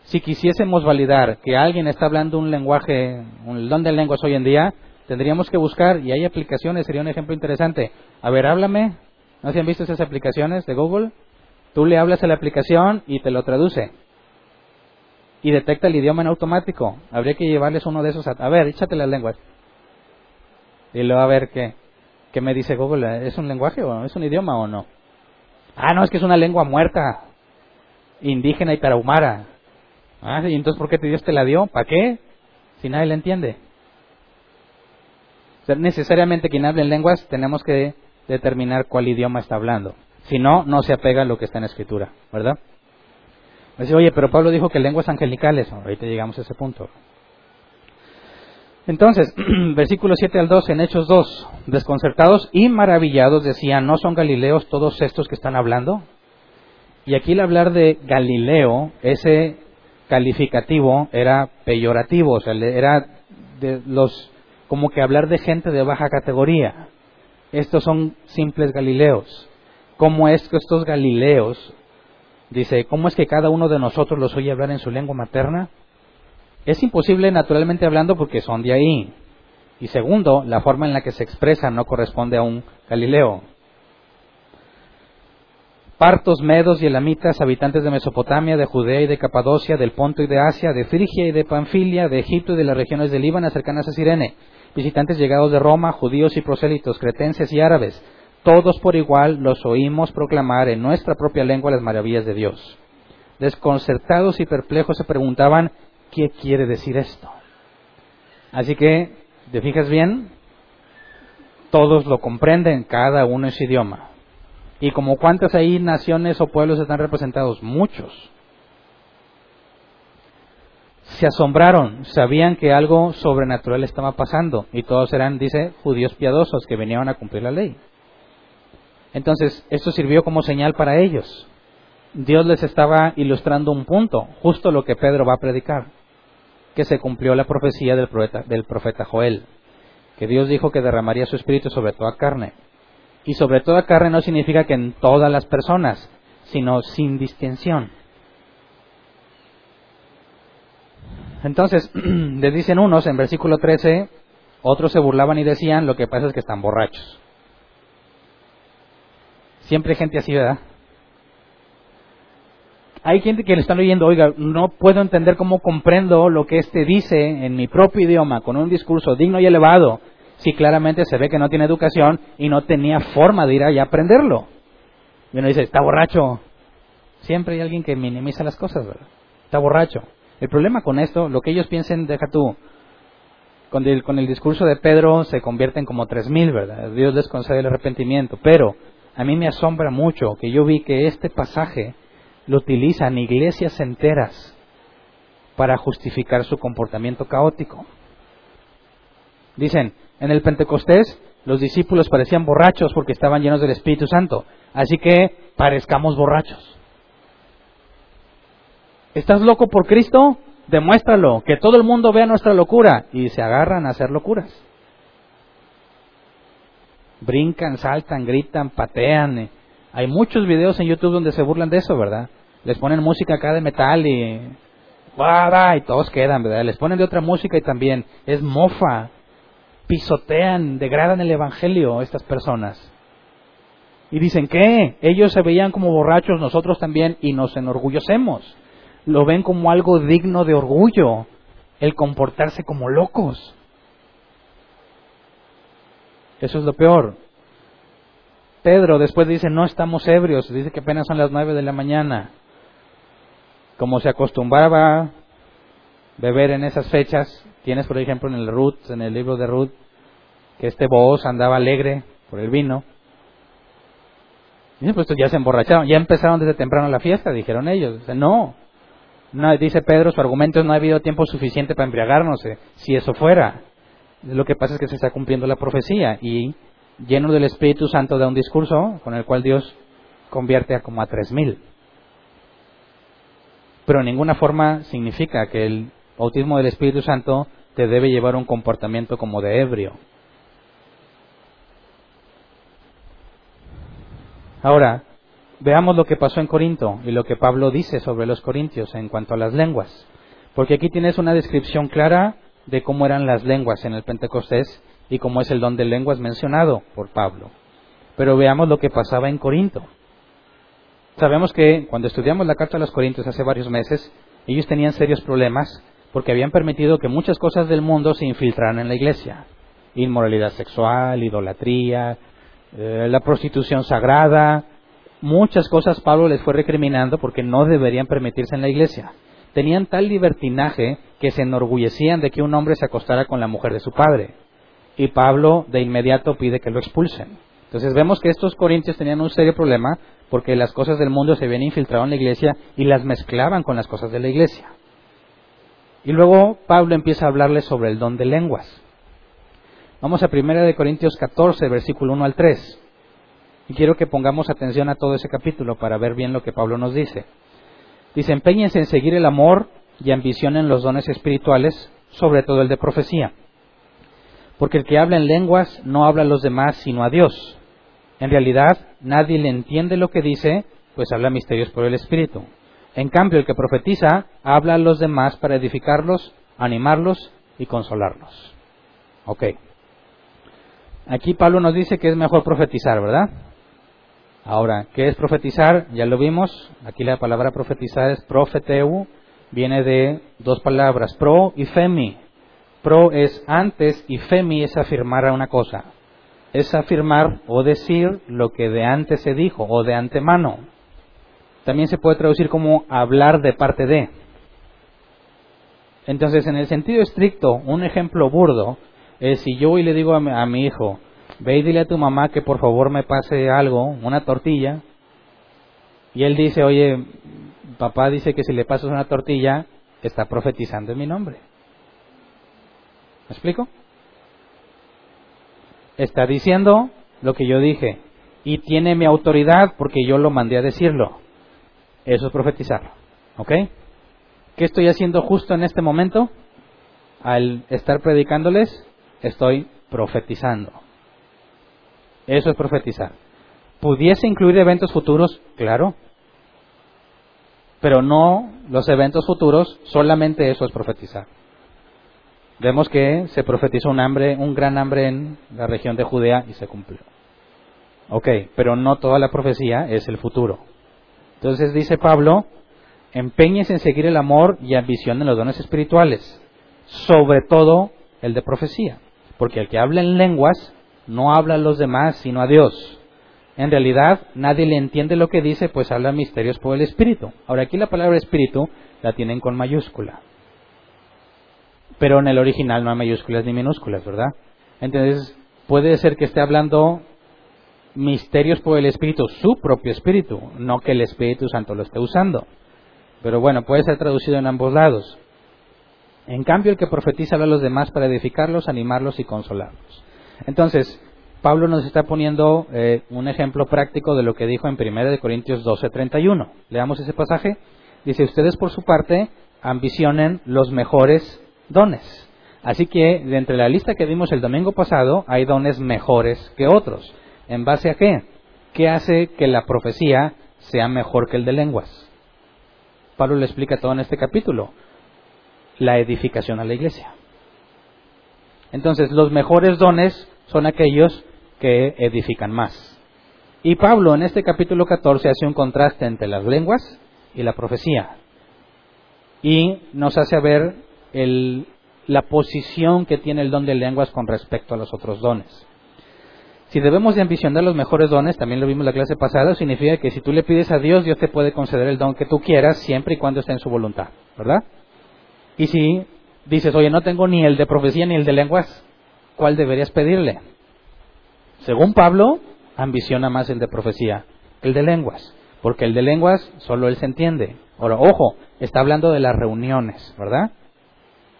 Si quisiésemos validar que alguien está hablando un lenguaje, un don de lenguas hoy en día, tendríamos que buscar, y hay aplicaciones, sería un ejemplo interesante. A ver, háblame. ¿No se han visto esas aplicaciones de Google? Tú le hablas a la aplicación y te lo traduce. Y detecta el idioma en automático. Habría que llevarles uno de esos a... A ver, échate las lenguas. Y luego a ver qué, qué me dice Google. ¿Es un lenguaje o es un idioma o no? Ah, no, es que es una lengua muerta. Indígena y tarahumara. Ah, ¿y entonces por qué Dios te la dio? ¿Para qué? Si nadie la entiende. necesariamente quien hable en lenguas tenemos que determinar cuál idioma está hablando. Si no, no se apega a lo que está en la escritura, ¿verdad? Dice, oye, pero Pablo dijo que lenguas angelicales. Ahorita llegamos a ese punto. Entonces, versículos 7 al 12, en Hechos 2, desconcertados y maravillados decían, ¿no son galileos todos estos que están hablando? Y aquí el hablar de Galileo, ese calificativo era peyorativo, o sea, era de los, como que hablar de gente de baja categoría. Estos son simples galileos. ¿Cómo es que estos galileos, dice, cómo es que cada uno de nosotros los oye hablar en su lengua materna? Es imposible naturalmente hablando porque son de ahí. Y segundo, la forma en la que se expresa no corresponde a un Galileo. Partos, medos y elamitas, habitantes de Mesopotamia, de Judea y de Capadocia, del Ponto y de Asia, de Frigia y de Panfilia, de Egipto y de las regiones del Líbano cercanas a Sirene, visitantes llegados de Roma, judíos y prosélitos, cretenses y árabes, todos por igual los oímos proclamar en nuestra propia lengua las maravillas de Dios. Desconcertados y perplejos se preguntaban ¿qué quiere decir esto? Así que, ¿te fijas bien? Todos lo comprenden, cada uno en su idioma. Y como cuántas ahí naciones o pueblos están representados, muchos. Se asombraron, sabían que algo sobrenatural estaba pasando y todos eran, dice, judíos piadosos que venían a cumplir la ley. Entonces, esto sirvió como señal para ellos. Dios les estaba ilustrando un punto, justo lo que Pedro va a predicar que se cumplió la profecía del profeta, Joel, que Dios dijo que derramaría su espíritu sobre toda carne. Y sobre toda carne no significa que en todas las personas, sino sin distinción. Entonces, le dicen unos en versículo 13, otros se burlaban y decían, lo que pasa es que están borrachos. Siempre hay gente así, ¿verdad? Hay gente que le están oyendo, oiga, no puedo entender cómo comprendo lo que éste dice en mi propio idioma, con un discurso digno y elevado, si claramente se ve que no tiene educación y no tenía forma de ir allá a aprenderlo. Y uno dice, está borracho. Siempre hay alguien que minimiza las cosas, ¿verdad? Está borracho. El problema con esto, lo que ellos piensen, deja tú. Con el, con el discurso de Pedro se convierten como tres mil, ¿verdad? Dios les concede el arrepentimiento. Pero a mí me asombra mucho que yo vi que este pasaje lo utilizan iglesias enteras para justificar su comportamiento caótico. Dicen, en el Pentecostés los discípulos parecían borrachos porque estaban llenos del Espíritu Santo, así que parezcamos borrachos. ¿Estás loco por Cristo? Demuéstralo, que todo el mundo vea nuestra locura y se agarran a hacer locuras. Brincan, saltan, gritan, patean, hay muchos videos en YouTube donde se burlan de eso, ¿verdad? Les ponen música acá de metal y... y todos quedan, ¿verdad? Les ponen de otra música y también es mofa. Pisotean, degradan el Evangelio estas personas. Y dicen, ¿qué? Ellos se veían como borrachos, nosotros también, y nos enorgullecemos. lo ven como algo digno de orgullo, el comportarse como locos. Eso es lo peor. Pedro después dice, no estamos ebrios, dice que apenas son las nueve de la mañana. Como se acostumbraba beber en esas fechas, tienes por ejemplo en el Ruth, en el libro de Ruth, que este voz andaba alegre por el vino. Y pues ya se emborracharon, ya empezaron desde temprano la fiesta, dijeron ellos. no, no, dice Pedro, su argumento es no ha habido tiempo suficiente para embriagarnos. Eh, si eso fuera, lo que pasa es que se está cumpliendo la profecía y lleno del Espíritu Santo da un discurso con el cual Dios convierte a como a tres mil. Pero en ninguna forma significa que el bautismo del Espíritu Santo te debe llevar a un comportamiento como de ebrio. Ahora, veamos lo que pasó en Corinto y lo que Pablo dice sobre los corintios en cuanto a las lenguas. Porque aquí tienes una descripción clara de cómo eran las lenguas en el Pentecostés y cómo es el don de lenguas mencionado por Pablo. Pero veamos lo que pasaba en Corinto. Sabemos que cuando estudiamos la carta a los Corintios hace varios meses, ellos tenían serios problemas porque habían permitido que muchas cosas del mundo se infiltraran en la iglesia. Inmoralidad sexual, idolatría, eh, la prostitución sagrada, muchas cosas Pablo les fue recriminando porque no deberían permitirse en la iglesia. Tenían tal libertinaje que se enorgullecían de que un hombre se acostara con la mujer de su padre. Y Pablo de inmediato pide que lo expulsen. Entonces vemos que estos corintios tenían un serio problema porque las cosas del mundo se habían infiltrado en la iglesia y las mezclaban con las cosas de la iglesia. Y luego Pablo empieza a hablarles sobre el don de lenguas. Vamos a 1 Corintios 14, versículo 1 al 3. Y quiero que pongamos atención a todo ese capítulo para ver bien lo que Pablo nos dice. Dice, empeñense en seguir el amor y ambicionen los dones espirituales, sobre todo el de profecía. Porque el que habla en lenguas no habla a los demás sino a Dios. En realidad, nadie le entiende lo que dice, pues habla misterios por el Espíritu. En cambio, el que profetiza habla a los demás para edificarlos, animarlos y consolarlos. Ok. Aquí Pablo nos dice que es mejor profetizar, ¿verdad? Ahora, ¿qué es profetizar? Ya lo vimos. Aquí la palabra profetizar es profeteu. Viene de dos palabras, pro y femi. Pro es antes y femi es afirmar a una cosa. Es afirmar o decir lo que de antes se dijo o de antemano. También se puede traducir como hablar de parte de. Entonces, en el sentido estricto, un ejemplo burdo es si yo hoy le digo a mi, hijo, ve y dile a tu mamá que por favor me pase algo, una tortilla, y él dice, oye, papá dice que si le pasas una tortilla, está profetizando en mi nombre. ¿Me explico? Está diciendo lo que yo dije y tiene mi autoridad porque yo lo mandé a decirlo. Eso es profetizar. ¿Ok? ¿Qué estoy haciendo justo en este momento? Al estar predicándoles, estoy profetizando. Eso es profetizar. ¿Pudiese incluir eventos futuros? Claro. Pero no los eventos futuros, solamente eso es profetizar. Vemos que se profetizó un hambre, un gran hambre en la región de Judea y se cumplió. Ok, pero no toda la profecía es el futuro. Entonces dice Pablo, empeñes en seguir el amor y ambición en los dones espirituales, sobre todo el de profecía. Porque el que habla en lenguas no habla a los demás, sino a Dios. En realidad, nadie le entiende lo que dice, pues habla misterios por el Espíritu. Ahora, aquí la palabra Espíritu la tienen con mayúscula. Pero en el original no hay mayúsculas ni minúsculas, ¿verdad? Entonces, puede ser que esté hablando misterios por el Espíritu, su propio Espíritu, no que el Espíritu Santo lo esté usando. Pero bueno, puede ser traducido en ambos lados. En cambio, el que profetiza habla a los demás para edificarlos, animarlos y consolarlos. Entonces, Pablo nos está poniendo eh, un ejemplo práctico de lo que dijo en 1 Corintios 12:31. Leamos ese pasaje. Dice, ustedes por su parte ambicionen los mejores dones. Así que, de entre la lista que vimos el domingo pasado, hay dones mejores que otros. ¿En base a qué? ¿Qué hace que la profecía sea mejor que el de lenguas? Pablo le explica todo en este capítulo la edificación a la iglesia. Entonces, los mejores dones son aquellos que edifican más. Y Pablo en este capítulo 14 hace un contraste entre las lenguas y la profecía. y nos hace ver la posición que tiene el don de lenguas con respecto a los otros dones. Si debemos de ambicionar los mejores dones, también lo vimos la clase pasada, significa que si tú le pides a Dios, Dios te puede conceder el don que tú quieras siempre y cuando esté en su voluntad, ¿verdad? Y si dices, oye, no tengo ni el de profecía ni el de lenguas, ¿cuál deberías pedirle? Según Pablo, ambiciona más el de profecía, el de lenguas, porque el de lenguas solo él se entiende. Ahora, ojo, está hablando de las reuniones, ¿verdad?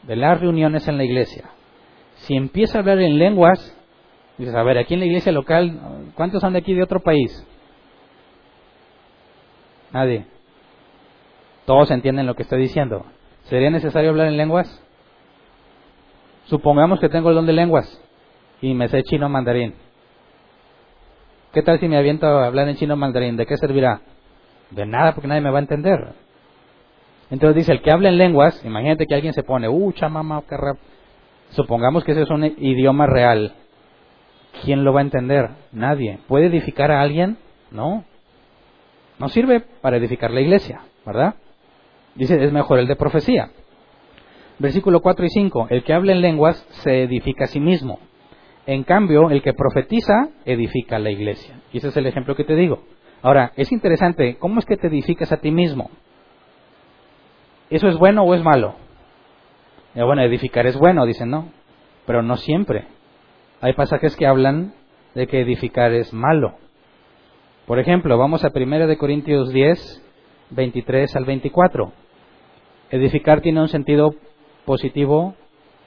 De las reuniones en la iglesia. Si empieza a hablar en lenguas, dices, a ver, aquí en la iglesia local, ¿cuántos son de aquí de otro país? Nadie. Todos entienden lo que estoy diciendo. ¿Sería necesario hablar en lenguas? Supongamos que tengo el don de lenguas y me sé chino mandarín. ¿Qué tal si me aviento a hablar en chino mandarín? ¿De qué servirá? De nada, porque nadie me va a entender. Entonces dice, el que habla en lenguas, imagínate que alguien se pone, uh, chamama, rap. Supongamos que ese es un idioma real. ¿Quién lo va a entender? Nadie. ¿Puede edificar a alguien? No. No sirve para edificar la iglesia, ¿verdad? Dice, es mejor el de profecía. Versículo 4 y 5, el que habla en lenguas se edifica a sí mismo. En cambio, el que profetiza edifica a la iglesia. Y ese es el ejemplo que te digo. Ahora, es interesante, ¿cómo es que te edificas a ti mismo? ¿Eso es bueno o es malo? Eh, bueno, edificar es bueno, dicen, no, pero no siempre. Hay pasajes que hablan de que edificar es malo. Por ejemplo, vamos a 1 de Corintios 10, 23 al 24. Edificar tiene un sentido positivo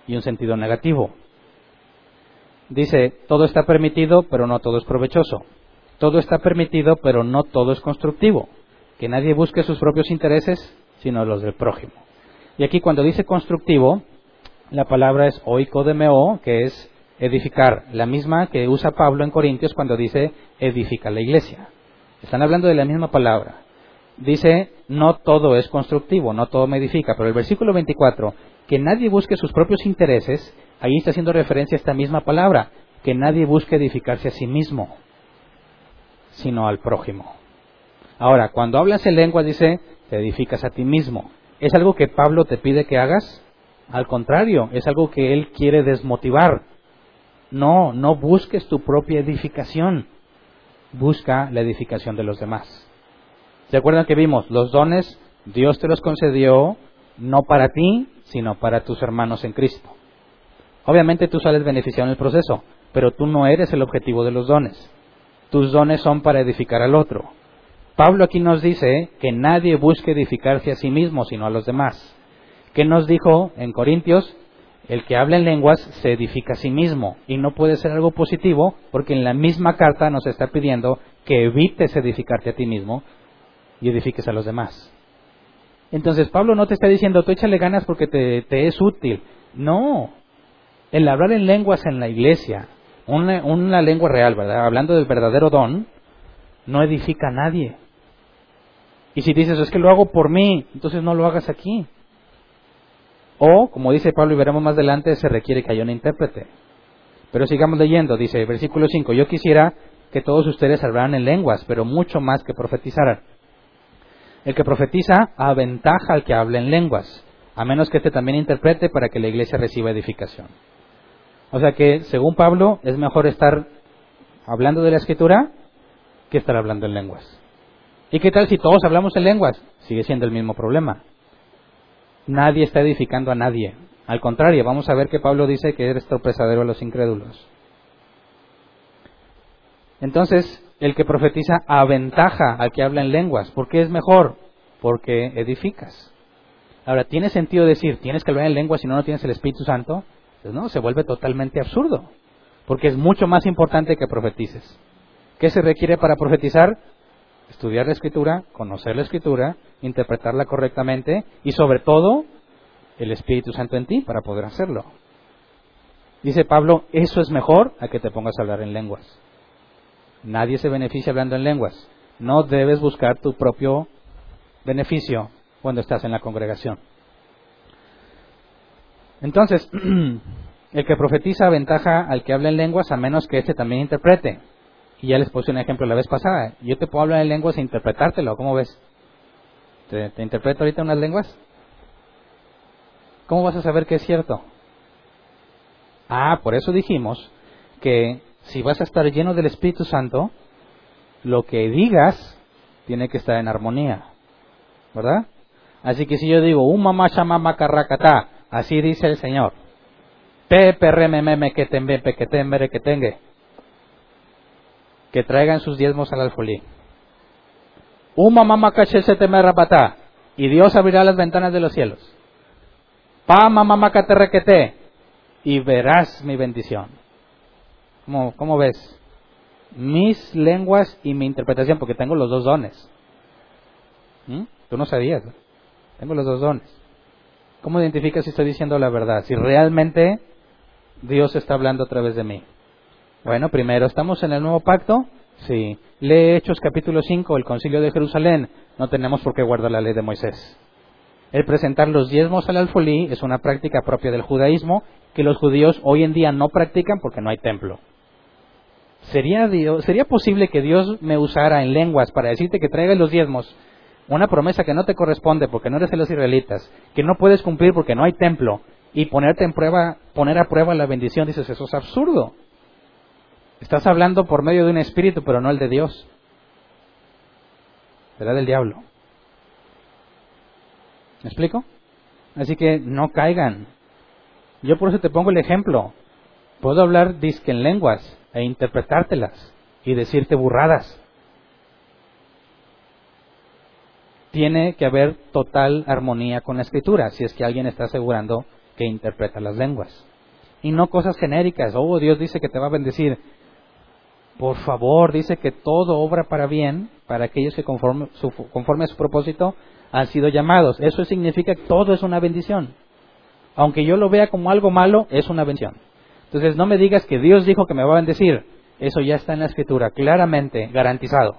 y un sentido negativo. Dice, todo está permitido, pero no todo es provechoso. Todo está permitido, pero no todo es constructivo. Que nadie busque sus propios intereses, sino los del prójimo. Y aquí cuando dice constructivo, la palabra es oikodemeo, que es edificar, la misma que usa Pablo en Corintios cuando dice edifica la iglesia. Están hablando de la misma palabra. Dice, no todo es constructivo, no todo me edifica, pero el versículo 24, que nadie busque sus propios intereses, ahí está haciendo referencia a esta misma palabra, que nadie busque edificarse a sí mismo, sino al prójimo. Ahora, cuando hablas en lengua, dice, te edificas a ti mismo. ¿Es algo que Pablo te pide que hagas? Al contrario, es algo que él quiere desmotivar. No, no busques tu propia edificación. Busca la edificación de los demás. ¿Se acuerdan que vimos? Los dones Dios te los concedió no para ti, sino para tus hermanos en Cristo. Obviamente tú sales beneficiado en el proceso, pero tú no eres el objetivo de los dones. Tus dones son para edificar al otro. Pablo aquí nos dice que nadie busque edificarse a sí mismo, sino a los demás. ¿Qué nos dijo en Corintios? El que habla en lenguas se edifica a sí mismo y no puede ser algo positivo porque en la misma carta nos está pidiendo que evites edificarte a ti mismo y edifiques a los demás. Entonces Pablo no te está diciendo, tú échale ganas porque te, es útil. No. El hablar en lenguas en la iglesia, una, una lengua real, ¿verdad? Hablando del verdadero don, no edifica a nadie. Y si dices, es que lo hago por mí, entonces no lo hagas aquí. O, como dice Pablo y veremos más adelante, se requiere que haya un intérprete. Pero sigamos leyendo, dice versículo 5, yo quisiera que todos ustedes hablaran en lenguas, pero mucho más que profetizaran. El que profetiza aventaja al que habla en lenguas, a menos que éste también interprete para que la iglesia reciba edificación. O sea que, según Pablo, es mejor estar hablando de la escritura que estar hablando en lenguas. ¿Y qué tal si todos hablamos en lenguas? Sigue siendo el mismo problema. Nadie está edificando a nadie. Al contrario, vamos a ver que Pablo dice que eres tropezadero a los incrédulos. Entonces, el que profetiza aventaja al que habla en lenguas. ¿Por qué es mejor? Porque edificas. Ahora, ¿tiene sentido decir, tienes que hablar en lenguas si no, no tienes el Espíritu Santo? Pues no, se vuelve totalmente absurdo. Porque es mucho más importante que profetices. ¿Qué se requiere para profetizar? Estudiar la escritura, conocer la escritura, interpretarla correctamente y sobre todo el Espíritu Santo en ti para poder hacerlo. Dice Pablo, eso es mejor a que te pongas a hablar en lenguas. Nadie se beneficia hablando en lenguas. No debes buscar tu propio beneficio cuando estás en la congregación. Entonces, el que profetiza aventaja al que habla en lenguas a menos que éste también interprete. Y ya les puse un ejemplo la vez pasada. Yo te puedo hablar en lenguas e interpretártelo, ¿cómo ves? ¿Te, te interpreto ahorita unas lenguas? ¿Cómo vas a saber que es cierto? Ah, por eso dijimos que si vas a estar lleno del Espíritu Santo, lo que digas tiene que estar en armonía. ¿Verdad? Así que si yo digo, un mamá carracatá, así dice el Señor. Que tembe que que tengue. Que traigan sus diezmos al alfolí. Un mamá se temerrapatá. Y Dios abrirá las ventanas de los cielos. Pa mamá te y verás mi bendición. ¿Cómo, ¿Cómo ves? Mis lenguas y mi interpretación, porque tengo los dos dones. ¿Mm? Tú no sabías. Tengo los dos dones. ¿Cómo identificas si estoy diciendo la verdad? Si realmente Dios está hablando a través de mí. Bueno, primero, ¿estamos en el nuevo pacto? Sí. Lee Hechos capítulo 5, el concilio de Jerusalén. No tenemos por qué guardar la ley de Moisés. El presentar los diezmos al alfolí es una práctica propia del judaísmo que los judíos hoy en día no practican porque no hay templo. ¿Sería, ¿Sería posible que Dios me usara en lenguas para decirte que traigas los diezmos una promesa que no te corresponde porque no eres de los israelitas, que no puedes cumplir porque no hay templo, y ponerte en prueba, poner a prueba la bendición, dices, eso es absurdo. Estás hablando por medio de un espíritu, pero no el de Dios. Será del diablo. ¿Me explico? Así que no caigan. Yo por eso te pongo el ejemplo. Puedo hablar disque en lenguas e interpretártelas y decirte burradas. tiene que haber total armonía con la escritura, si es que alguien está asegurando que interpreta las lenguas. Y no cosas genéricas, oh Dios dice que te va a bendecir. Por favor, dice que todo obra para bien para aquellos que conforme, conforme a su propósito han sido llamados. Eso significa que todo es una bendición. Aunque yo lo vea como algo malo, es una bendición. Entonces no me digas que Dios dijo que me va a bendecir. Eso ya está en la escritura, claramente garantizado.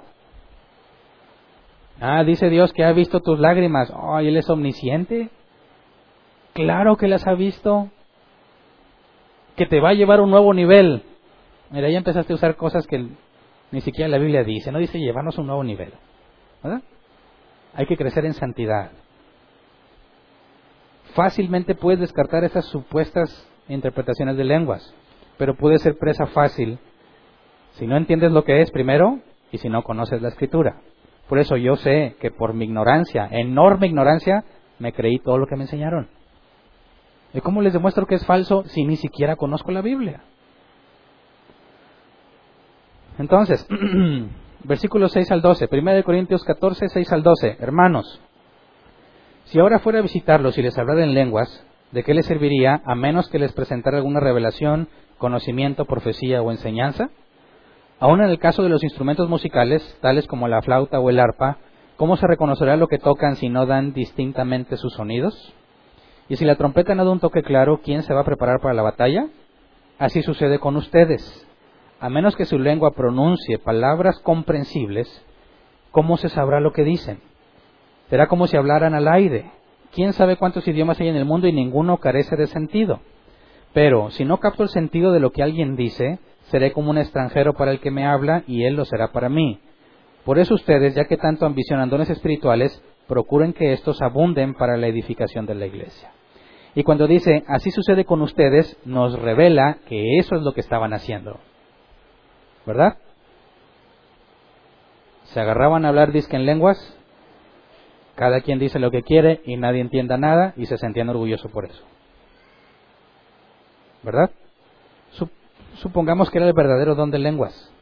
Ah, dice Dios que ha visto tus lágrimas. Ay, Él es omnisciente. Claro que las ha visto. Que te va a llevar a un nuevo nivel. Mira, ya empezaste a usar cosas que ni siquiera la Biblia dice. No dice llevarnos a un nuevo nivel. ¿Verdad? Hay que crecer en santidad. Fácilmente puedes descartar esas supuestas interpretaciones de lenguas, pero puede ser presa fácil si no entiendes lo que es primero y si no conoces la escritura. Por eso yo sé que por mi ignorancia, enorme ignorancia, me creí todo lo que me enseñaron. ¿Y cómo les demuestro que es falso si ni siquiera conozco la Biblia? Entonces, versículos 6 al 12, 1 Corintios 14, 6 al 12, hermanos, si ahora fuera a visitarlos y les hablara en lenguas, ¿de qué les serviría a menos que les presentara alguna revelación, conocimiento, profecía o enseñanza? Aún en el caso de los instrumentos musicales, tales como la flauta o el arpa, ¿cómo se reconocerá lo que tocan si no dan distintamente sus sonidos? Y si la trompeta no da un toque claro, ¿quién se va a preparar para la batalla? Así sucede con ustedes. A menos que su lengua pronuncie palabras comprensibles, ¿cómo se sabrá lo que dicen? Será como si hablaran al aire. ¿Quién sabe cuántos idiomas hay en el mundo y ninguno carece de sentido? Pero si no capto el sentido de lo que alguien dice, seré como un extranjero para el que me habla y él lo será para mí. Por eso ustedes, ya que tanto ambicionan dones espirituales, procuren que estos abunden para la edificación de la iglesia. Y cuando dice, así sucede con ustedes, nos revela que eso es lo que estaban haciendo. ¿Verdad? Se agarraban a hablar disque en lenguas, cada quien dice lo que quiere y nadie entienda nada y se sentían orgullosos por eso. ¿Verdad? supongamos que era el verdadero don de lenguas.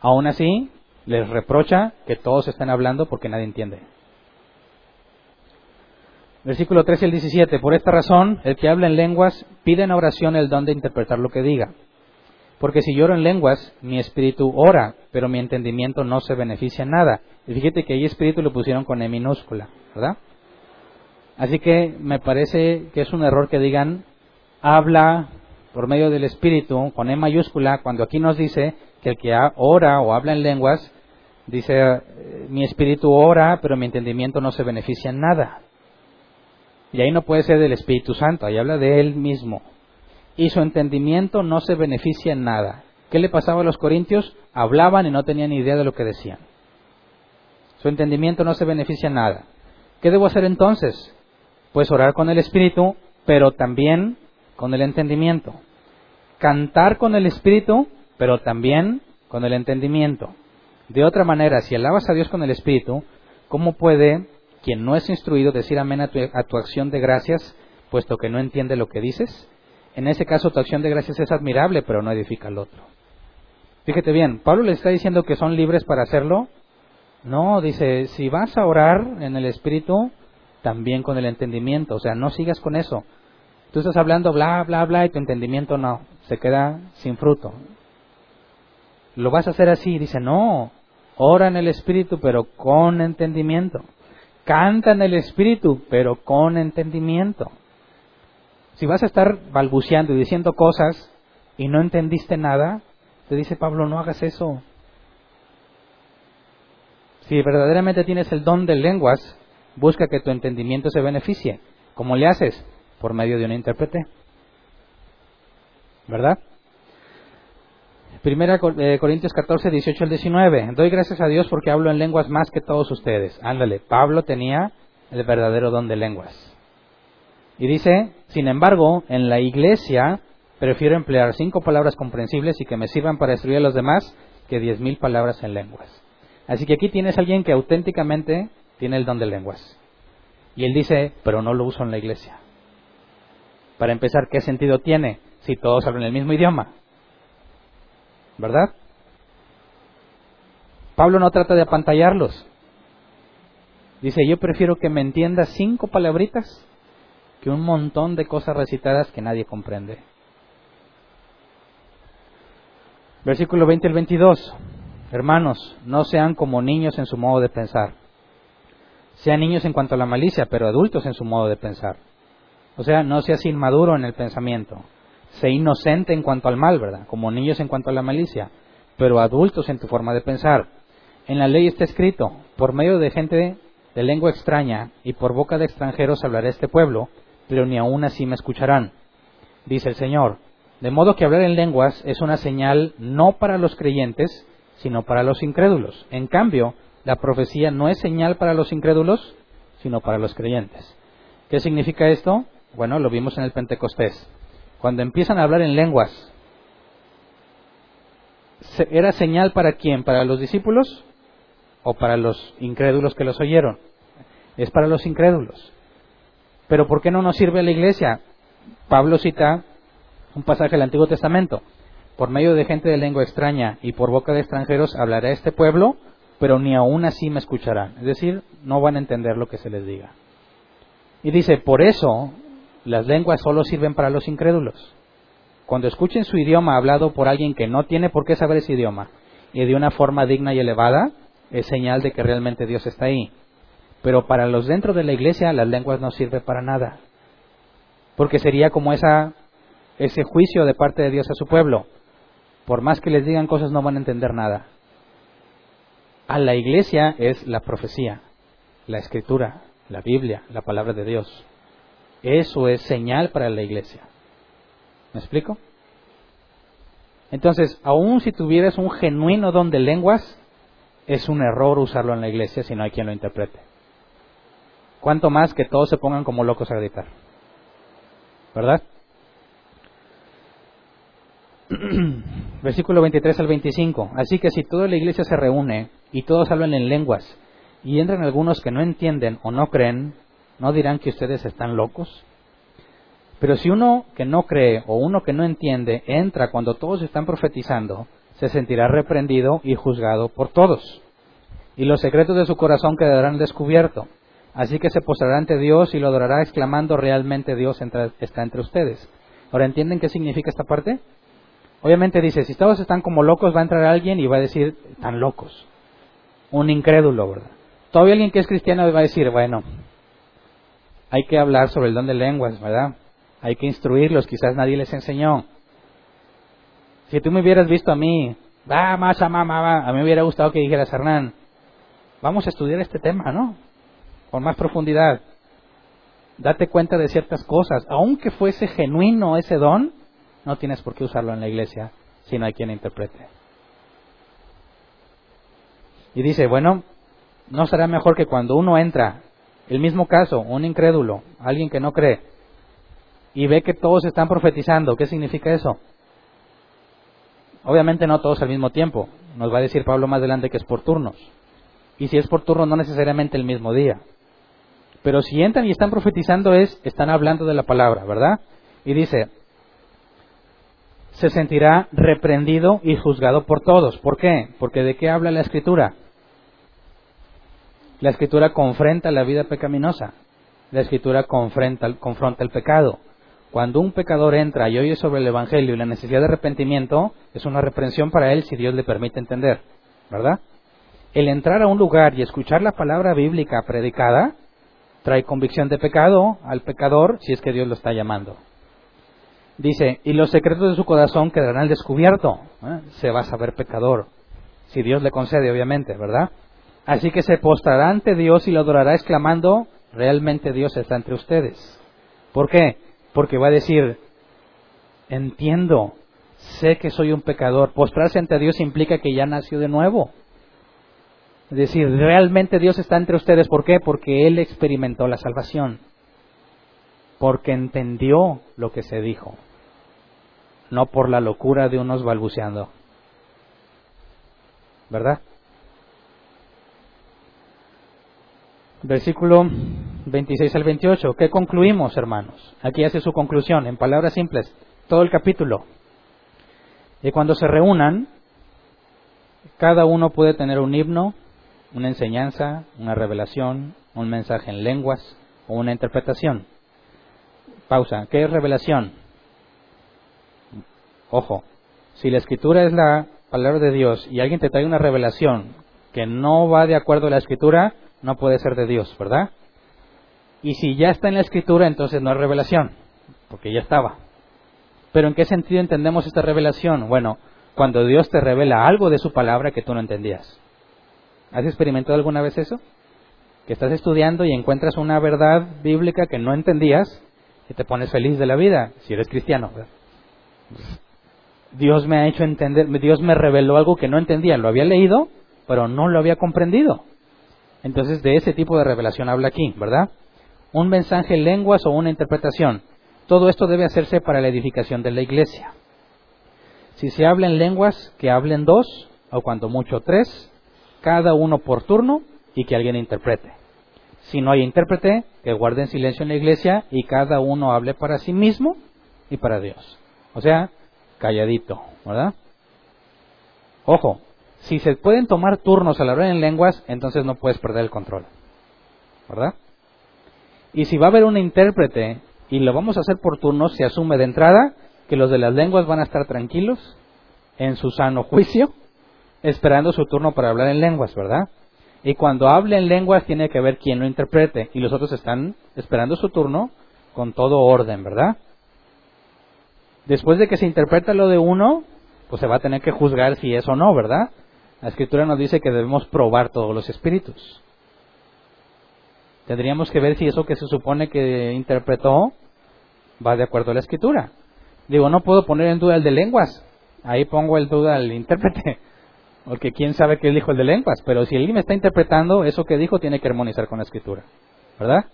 Aún así, les reprocha que todos estén hablando porque nadie entiende. Versículo 13 al 17. Por esta razón, el que habla en lenguas pide en oración el don de interpretar lo que diga. Porque si lloro en lenguas, mi espíritu ora, pero mi entendimiento no se beneficia en nada. Y fíjate que ahí espíritu lo pusieron con E minúscula, ¿verdad? Así que me parece que es un error que digan habla por medio del Espíritu, con E mayúscula, cuando aquí nos dice que el que ora o habla en lenguas, dice, eh, mi espíritu ora, pero mi entendimiento no se beneficia en nada. Y ahí no puede ser del Espíritu Santo, ahí habla de Él mismo. Y su entendimiento no se beneficia en nada. ¿Qué le pasaba a los corintios? Hablaban y no tenían idea de lo que decían. Su entendimiento no se beneficia en nada. ¿Qué debo hacer entonces? Pues orar con el Espíritu pero también con el entendimiento. Cantar con el espíritu, pero también con el entendimiento. De otra manera, si alabas a Dios con el espíritu, ¿cómo puede quien no es instruido decir amén a tu, a tu acción de gracias, puesto que no entiende lo que dices? En ese caso, tu acción de gracias es admirable, pero no edifica al otro. Fíjate bien, Pablo le está diciendo que son libres para hacerlo. No, dice, si vas a orar en el Espíritu, también con el entendimiento. O sea, no sigas con eso. Tú estás hablando bla, bla, bla y tu entendimiento no, se queda sin fruto. Lo vas a hacer así. Dice, no, ora en el Espíritu, pero con entendimiento. Canta en el Espíritu, pero con entendimiento. Si vas a estar balbuceando y diciendo cosas y no entendiste nada, te dice Pablo, no hagas eso. Si verdaderamente tienes el don de lenguas, busca que tu entendimiento se beneficie. ¿Cómo le haces? Por medio de un intérprete. ¿Verdad? Primera eh, Corintios 14, 18 al 19. Doy gracias a Dios porque hablo en lenguas más que todos ustedes. Ándale, Pablo tenía el verdadero don de lenguas. Y dice, sin embargo, en la iglesia prefiero emplear cinco palabras comprensibles y que me sirvan para destruir a los demás que diez mil palabras en lenguas. Así que aquí tienes a alguien que auténticamente tiene el don de lenguas. Y él dice, pero no lo uso en la iglesia. Para empezar, ¿qué sentido tiene si todos hablan el mismo idioma? ¿Verdad? Pablo no trata de apantallarlos. Dice, yo prefiero que me entienda cinco palabritas que un montón de cosas recitadas que nadie comprende. Versículo 20 al 22. Hermanos, no sean como niños en su modo de pensar. Sean niños en cuanto a la malicia, pero adultos en su modo de pensar. O sea, no seas inmaduro en el pensamiento. Sé inocente en cuanto al mal, ¿verdad? Como niños en cuanto a la malicia, pero adultos en tu forma de pensar. En la ley está escrito, por medio de gente de lengua extraña y por boca de extranjeros hablaré este pueblo, pero ni aun así me escucharán. Dice el Señor, de modo que hablar en lenguas es una señal no para los creyentes, sino para los incrédulos. En cambio, la profecía no es señal para los incrédulos, sino para los creyentes. ¿Qué significa esto? Bueno, lo vimos en el Pentecostés. Cuando empiezan a hablar en lenguas, ¿era señal para quién? ¿Para los discípulos o para los incrédulos que los oyeron? Es para los incrédulos. Pero ¿por qué no nos sirve la iglesia? Pablo cita un pasaje del Antiguo Testamento. Por medio de gente de lengua extraña y por boca de extranjeros hablará este pueblo, pero ni aún así me escucharán. Es decir, no van a entender lo que se les diga. Y dice, por eso las lenguas solo sirven para los incrédulos. Cuando escuchen su idioma hablado por alguien que no tiene por qué saber ese idioma y de una forma digna y elevada, es señal de que realmente Dios está ahí. Pero para los dentro de la iglesia las lenguas no sirven para nada. Porque sería como ese juicio de parte de Dios a su pueblo. Por más que les digan cosas no van a entender nada. A la iglesia es la profecía, la escritura, la Biblia, la palabra de Dios. Eso es señal para la iglesia. ¿Me explico? Entonces, aun si tuvieras un genuino don de lenguas, es un error usarlo en la iglesia si no hay quien lo interprete. Cuanto más que todos se pongan como locos a gritar. ¿Verdad? Versículo 23 al 25. Así que si toda la iglesia se reúne y todos hablan en lenguas y entran algunos que no entienden o no creen, ¿no dirán que ustedes están locos? Pero si uno que no cree o uno que no entiende entra cuando todos están profetizando, se sentirá reprendido y juzgado por todos. Y los secretos de su corazón quedarán descubiertos. Así que se postrará ante Dios y lo adorará exclamando realmente Dios está entre ustedes. Ahora, ¿entienden qué significa esta parte? Obviamente dice, si todos están como locos, va a entrar alguien y va a decir, están locos. Un incrédulo, ¿verdad? Todavía alguien que es cristiano va a decir, bueno, hay que hablar sobre el don de lenguas, ¿verdad? Hay que instruirlos, quizás nadie les enseñó. Si tú me hubieras visto a mí, va, más, mamá, a mí me hubiera gustado que dijeras, Hernán, vamos a estudiar este tema, ¿no? Con más profundidad. Date cuenta de ciertas cosas. Aunque fuese genuino ese don, no tienes por qué usarlo en la iglesia si no hay quien interprete. Y dice, bueno, ¿no será mejor que cuando uno entra, el mismo caso, un incrédulo, alguien que no cree, y ve que todos están profetizando. ¿Qué significa eso? Obviamente no todos al mismo tiempo. Nos va a decir Pablo más adelante que es por turnos. Y si es por turnos, no necesariamente el mismo día. Pero si entran y están profetizando es, están hablando de la palabra, ¿verdad? Y dice, se sentirá reprendido y juzgado por todos. ¿Por qué? Porque ¿de qué habla la escritura? La escritura confronta la vida pecaminosa. La escritura confronta, confronta el pecado. Cuando un pecador entra y oye sobre el Evangelio y la necesidad de arrepentimiento, es una reprensión para él si Dios le permite entender, ¿verdad? El entrar a un lugar y escuchar la palabra bíblica predicada trae convicción de pecado al pecador si es que Dios lo está llamando. Dice, y los secretos de su corazón quedarán al descubierto. ¿eh? Se va a saber pecador, si Dios le concede, obviamente, ¿verdad? Así que se postrará ante Dios y lo adorará exclamando, realmente Dios está entre ustedes. ¿Por qué? Porque va a decir, entiendo, sé que soy un pecador. Postrarse ante Dios implica que ya nació de nuevo. Es decir, realmente Dios está entre ustedes. ¿Por qué? Porque Él experimentó la salvación. Porque entendió lo que se dijo. No por la locura de unos balbuceando. ¿Verdad? Versículo 26 al 28. ¿Qué concluimos, hermanos? Aquí hace su conclusión, en palabras simples, todo el capítulo. Y cuando se reúnan, cada uno puede tener un himno, una enseñanza, una revelación, un mensaje en lenguas o una interpretación. Pausa. ¿Qué es revelación? Ojo, si la escritura es la palabra de Dios y alguien te trae una revelación que no va de acuerdo a la escritura, no puede ser de Dios, ¿verdad? Y si ya está en la escritura, entonces no es revelación, porque ya estaba. Pero ¿en qué sentido entendemos esta revelación? Bueno, cuando Dios te revela algo de su palabra que tú no entendías. ¿Has experimentado alguna vez eso? Que estás estudiando y encuentras una verdad bíblica que no entendías y te pones feliz de la vida, si eres cristiano. Dios me ha hecho entender, Dios me reveló algo que no entendía, lo había leído, pero no lo había comprendido. Entonces de ese tipo de revelación habla aquí, ¿verdad? Un mensaje en lenguas o una interpretación. Todo esto debe hacerse para la edificación de la iglesia. Si se habla en lenguas, que hablen dos, o cuanto mucho tres, cada uno por turno, y que alguien interprete. Si no hay intérprete, que guarden silencio en la iglesia y cada uno hable para sí mismo y para Dios. O sea, calladito, ¿verdad? Ojo, si se pueden tomar turnos al hablar en lenguas, entonces no puedes perder el control. ¿Verdad? Y si va a haber un intérprete y lo vamos a hacer por turnos, se asume de entrada que los de las lenguas van a estar tranquilos, en su sano juicio, esperando su turno para hablar en lenguas, ¿verdad? Y cuando hable en lenguas tiene que ver quién lo interprete y los otros están esperando su turno con todo orden, ¿verdad? Después de que se interpreta lo de uno, pues se va a tener que juzgar si es o no, ¿verdad? La escritura nos dice que debemos probar todos los espíritus. Tendríamos que ver si eso que se supone que interpretó va de acuerdo a la escritura. Digo, no puedo poner en duda el de lenguas. Ahí pongo el duda al intérprete. Porque quién sabe qué dijo el de lenguas. Pero si alguien me está interpretando, eso que dijo tiene que armonizar con la escritura. ¿Verdad?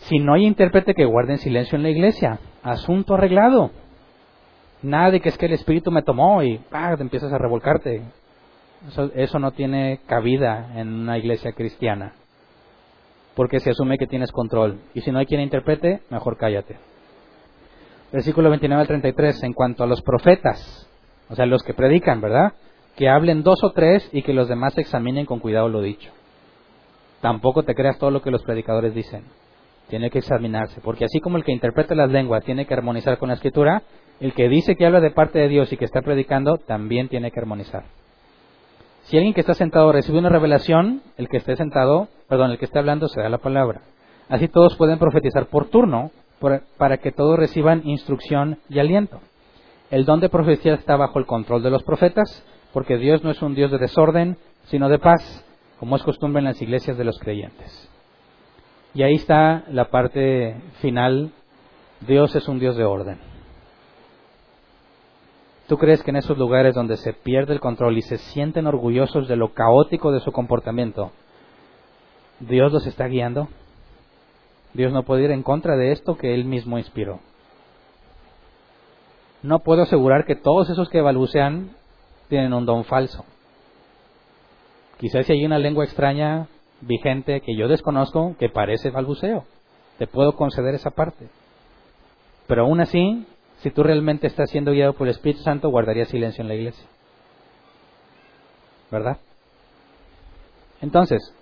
Si no hay intérprete que guarde en silencio en la iglesia, asunto arreglado. Nada de que es que el espíritu me tomó y ¡ah! te empiezas a revolcarte. Eso, no tiene cabida en una iglesia cristiana. Porque se asume que tienes control. Y si no hay quien interprete, mejor cállate. Versículo 29 al 33. En cuanto a los profetas, o sea, los que predican, ¿verdad? Que hablen dos o tres y que los demás examinen con cuidado lo dicho. Tampoco te creas todo lo que los predicadores dicen. Tiene que examinarse. Porque así como el que interpreta las lenguas tiene que armonizar con la escritura, el que dice que habla de parte de Dios y que está predicando también tiene que armonizar. Si alguien que está sentado recibe una revelación, el que esté sentado, perdón, el que esté hablando se da la palabra. Así todos pueden profetizar por turno para que todos reciban instrucción y aliento. El don de profecía está bajo el control de los profetas, porque Dios no es un Dios de desorden, sino de paz, como es costumbre en las iglesias de los creyentes. Y ahí está la parte final. Dios es un Dios de orden. ¿Tú crees que en esos lugares donde se pierde el control y se sienten orgullosos de lo caótico de su comportamiento, Dios los está guiando? Dios no puede ir en contra de esto que Él mismo inspiró. No puedo asegurar que todos esos que balbucean tienen un don falso. Quizás si hay una lengua extraña vigente que yo desconozco que parece balbuceo. Te puedo conceder esa parte. Pero aún así, si tú realmente estás siendo guiado por el Espíritu Santo, guardaría silencio en la iglesia. ¿Verdad? Entonces,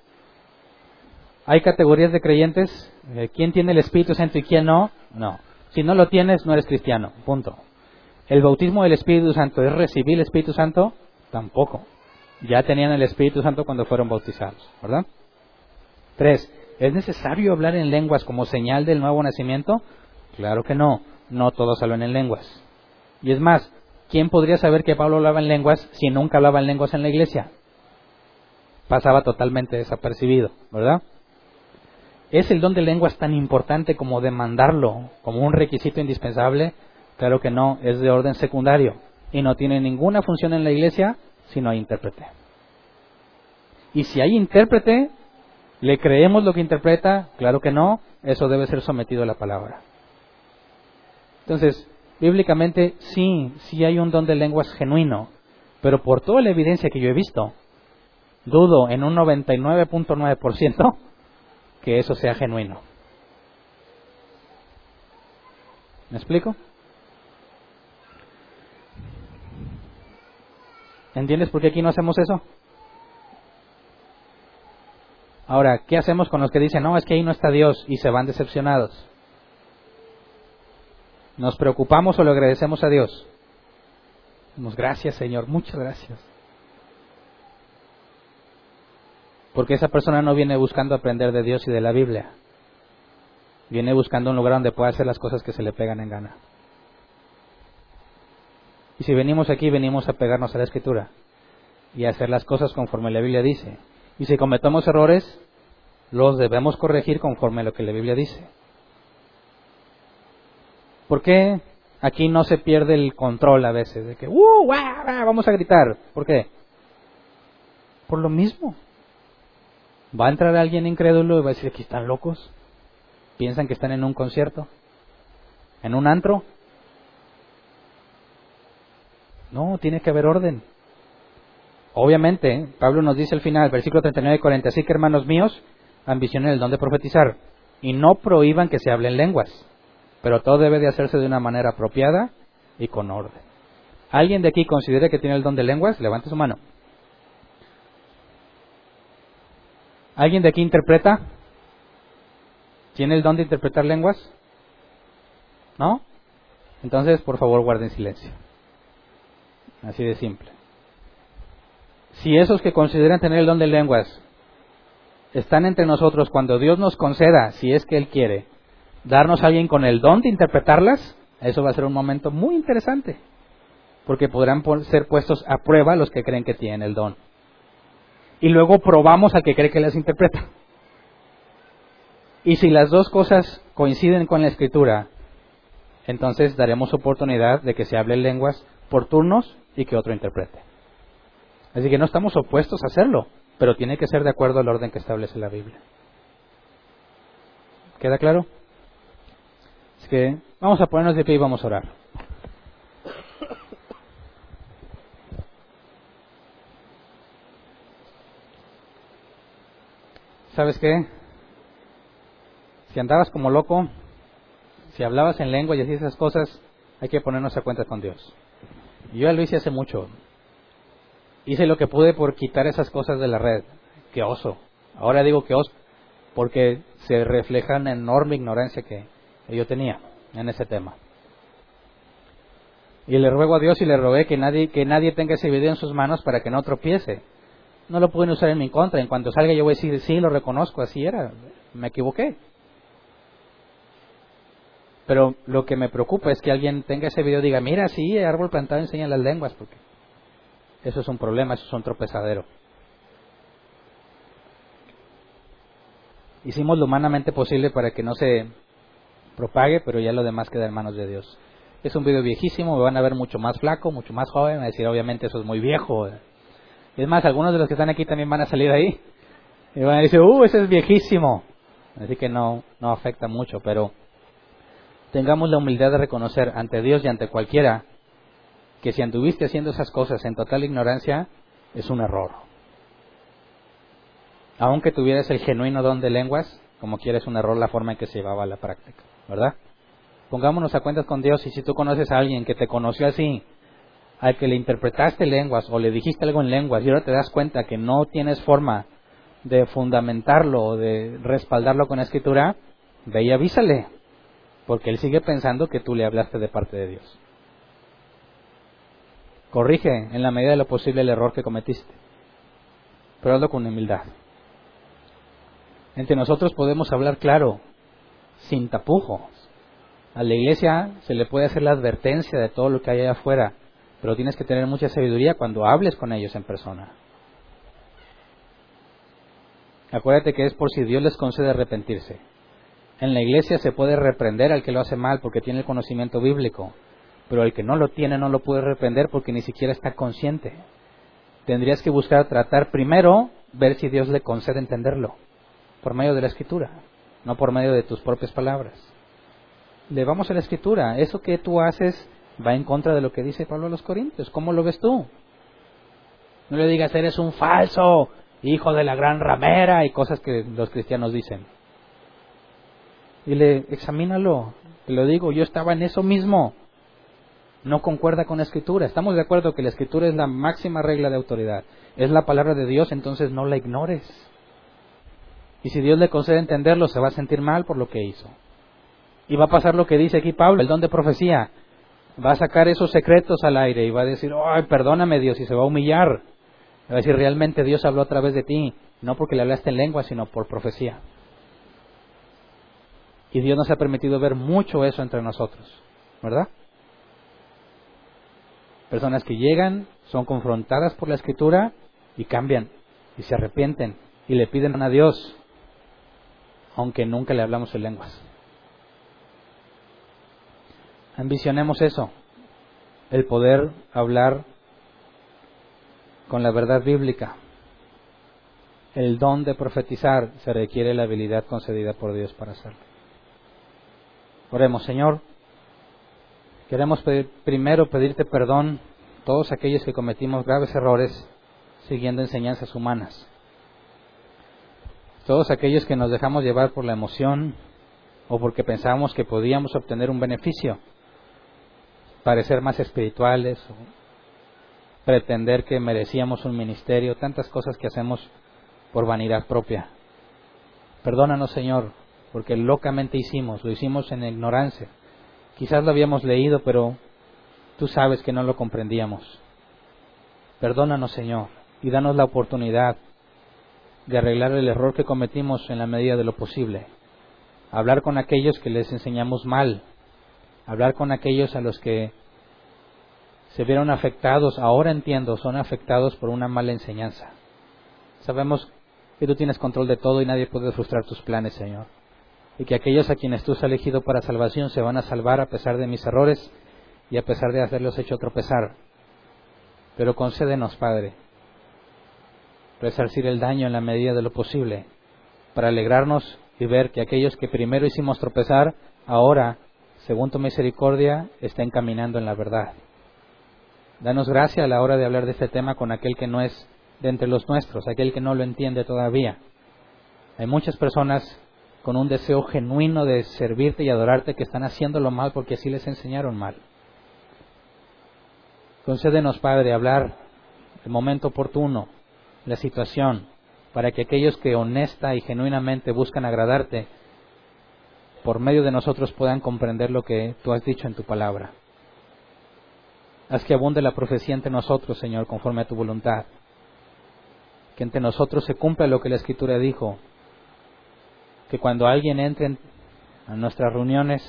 hay categorías de creyentes. Eh, ¿Quién tiene el Espíritu Santo y quién no? No. Si no lo tienes, no eres cristiano. Punto. ¿El bautismo del Espíritu Santo es recibir el Espíritu Santo? Tampoco. Ya tenían el Espíritu Santo cuando fueron bautizados, ¿verdad? Tres, ¿es necesario hablar en lenguas como señal del nuevo nacimiento? Claro que no. No todos hablan en lenguas. Y es más, ¿quién podría saber que Pablo hablaba en lenguas si nunca hablaba en lenguas en la iglesia? Pasaba totalmente desapercibido, ¿verdad? ¿Es el don de lenguas tan importante como demandarlo como un requisito indispensable? Claro que no, es de orden secundario y no tiene ninguna función en la iglesia si no hay intérprete. Y si hay intérprete, ¿le creemos lo que interpreta? Claro que no, eso debe ser sometido a la palabra. Entonces, bíblicamente sí, sí hay un don de lenguas genuino, pero por toda la evidencia que yo he visto, dudo en un 99.9% que eso sea genuino. ¿Me explico? ¿Entiendes por qué aquí no hacemos eso? Ahora, ¿qué hacemos con los que dicen, no, es que ahí no está Dios y se van decepcionados? ¿Nos preocupamos o le agradecemos a Dios? Damos gracias, Señor, muchas gracias. Porque esa persona no viene buscando aprender de Dios y de la Biblia. Viene buscando un lugar donde pueda hacer las cosas que se le pegan en gana. Y si venimos aquí, venimos a pegarnos a la Escritura y a hacer las cosas conforme la Biblia dice. Y si cometemos errores, los debemos corregir conforme a lo que la Biblia dice. ¿Por qué aquí no se pierde el control a veces? De que, ¡uh! vamos a gritar. ¿Por qué? Por lo mismo. Va a entrar alguien incrédulo y va a decir, aquí están locos. Piensan que están en un concierto, en un antro. No, tiene que haber orden. Obviamente, Pablo nos dice al final, versículo 39 y 40, así que hermanos míos, ambicionen el don de profetizar y no prohíban que se hablen lenguas, pero todo debe de hacerse de una manera apropiada y con orden. ¿Alguien de aquí considera que tiene el don de lenguas? Levante su mano. ¿Alguien de aquí interpreta? ¿Tiene el don de interpretar lenguas? ¿No? Entonces, por favor, guarden silencio. Así de simple. Si esos que consideran tener el don de lenguas están entre nosotros cuando Dios nos conceda, si es que Él quiere, darnos a alguien con el don de interpretarlas, eso va a ser un momento muy interesante, porque podrán ser puestos a prueba los que creen que tienen el don. Y luego probamos al que cree que las interpreta. Y si las dos cosas coinciden con la escritura, entonces daremos oportunidad de que se hable lenguas por turnos y que otro interprete. Así que no estamos opuestos a hacerlo, pero tiene que ser de acuerdo al orden que establece la Biblia. ¿Queda claro? Así que vamos a ponernos de pie y vamos a orar. ¿Sabes qué? Si andabas como loco, si hablabas en lengua y hacías esas cosas, hay que ponernos a cuenta con Dios. Yo ya lo hice hace mucho. Hice lo que pude por quitar esas cosas de la red. Qué oso. Ahora digo que oso porque se refleja en enorme ignorancia que yo tenía en ese tema. Y le ruego a Dios y le rogué que nadie, que nadie tenga ese video en sus manos para que no tropiece. No lo pueden usar en mi contra. En cuanto salga yo voy a decir, sí, lo reconozco, así era. Me equivoqué. Pero lo que me preocupa es que alguien tenga ese video y diga, mira, sí, el árbol plantado enseña las lenguas, porque eso es un problema, eso es un tropezadero. Hicimos lo humanamente posible para que no se propague, pero ya lo demás queda en manos de Dios. Es un video viejísimo, me van a ver mucho más flaco, mucho más joven, a decir, obviamente eso es muy viejo. Es más, algunos de los que están aquí también van a salir ahí y van a decir, uh, ese es viejísimo. Así que no, no afecta mucho, pero tengamos la humildad de reconocer ante Dios y ante cualquiera que si anduviste haciendo esas cosas en total ignorancia, es un error. Aunque tuvieras el genuino don de lenguas, como quieres un error la forma en que se llevaba la práctica, ¿verdad? Pongámonos a cuentas con Dios y si tú conoces a alguien que te conoció así, al que le interpretaste lenguas o le dijiste algo en lenguas y ahora te das cuenta que no tienes forma de fundamentarlo o de respaldarlo con escritura, ve y avísale, porque él sigue pensando que tú le hablaste de parte de Dios. Corrige en la medida de lo posible el error que cometiste, pero hazlo con humildad. Entre nosotros podemos hablar claro, sin tapujos. A la iglesia se le puede hacer la advertencia de todo lo que hay allá afuera, pero tienes que tener mucha sabiduría cuando hables con ellos en persona. Acuérdate que es por si Dios les concede arrepentirse. En la iglesia se puede reprender al que lo hace mal porque tiene el conocimiento bíblico, pero el que no lo tiene no lo puede reprender porque ni siquiera está consciente. Tendrías que buscar tratar primero, ver si Dios le concede entenderlo, por medio de la escritura, no por medio de tus propias palabras. Le vamos a la escritura, eso que tú haces va en contra de lo que dice Pablo a los Corintios. ¿Cómo lo ves tú? No le digas, eres un falso, hijo de la gran ramera y cosas que los cristianos dicen. Dile, examínalo. Te lo digo, yo estaba en eso mismo. No concuerda con la escritura. Estamos de acuerdo que la escritura es la máxima regla de autoridad. Es la palabra de Dios, entonces no la ignores. Y si Dios le concede entenderlo, se va a sentir mal por lo que hizo. Y va a pasar lo que dice aquí Pablo, el don de profecía va a sacar esos secretos al aire y va a decir, ay, perdóname Dios, y se va a humillar. Va a decir, realmente Dios habló a través de ti, no porque le hablaste en lengua, sino por profecía. Y Dios nos ha permitido ver mucho eso entre nosotros, ¿verdad? Personas que llegan, son confrontadas por la escritura y cambian y se arrepienten y le piden a Dios, aunque nunca le hablamos en lenguas. Ambicionemos eso, el poder hablar con la verdad bíblica. El don de profetizar se requiere la habilidad concedida por Dios para hacerlo. Oremos, Señor. Queremos primero pedirte perdón todos aquellos que cometimos graves errores siguiendo enseñanzas humanas. Todos aquellos que nos dejamos llevar por la emoción o porque pensábamos que podíamos obtener un beneficio parecer más espirituales, pretender que merecíamos un ministerio, tantas cosas que hacemos por vanidad propia. Perdónanos, Señor, porque locamente hicimos, lo hicimos en ignorancia. Quizás lo habíamos leído, pero tú sabes que no lo comprendíamos. Perdónanos, Señor, y danos la oportunidad de arreglar el error que cometimos en la medida de lo posible. Hablar con aquellos que les enseñamos mal, hablar con aquellos a los que se vieron afectados, ahora entiendo, son afectados por una mala enseñanza. Sabemos que tú tienes control de todo y nadie puede frustrar tus planes, Señor. Y que aquellos a quienes tú has elegido para salvación se van a salvar a pesar de mis errores y a pesar de haberlos hecho tropezar. Pero concédenos, Padre, resarcir el daño en la medida de lo posible, para alegrarnos y ver que aquellos que primero hicimos tropezar, ahora según tu misericordia, estén caminando en la verdad. Danos gracia a la hora de hablar de este tema con aquel que no es de entre los nuestros, aquel que no lo entiende todavía. Hay muchas personas con un deseo genuino de servirte y adorarte que están haciéndolo mal porque así les enseñaron mal. Concédenos, Padre, hablar el momento oportuno, la situación, para que aquellos que honesta y genuinamente buscan agradarte por medio de nosotros puedan comprender lo que tú has dicho en tu palabra. Haz que abunde la profecía entre nosotros, Señor, conforme a tu voluntad. Que entre nosotros se cumpla lo que la Escritura dijo. Que cuando alguien entre a nuestras reuniones,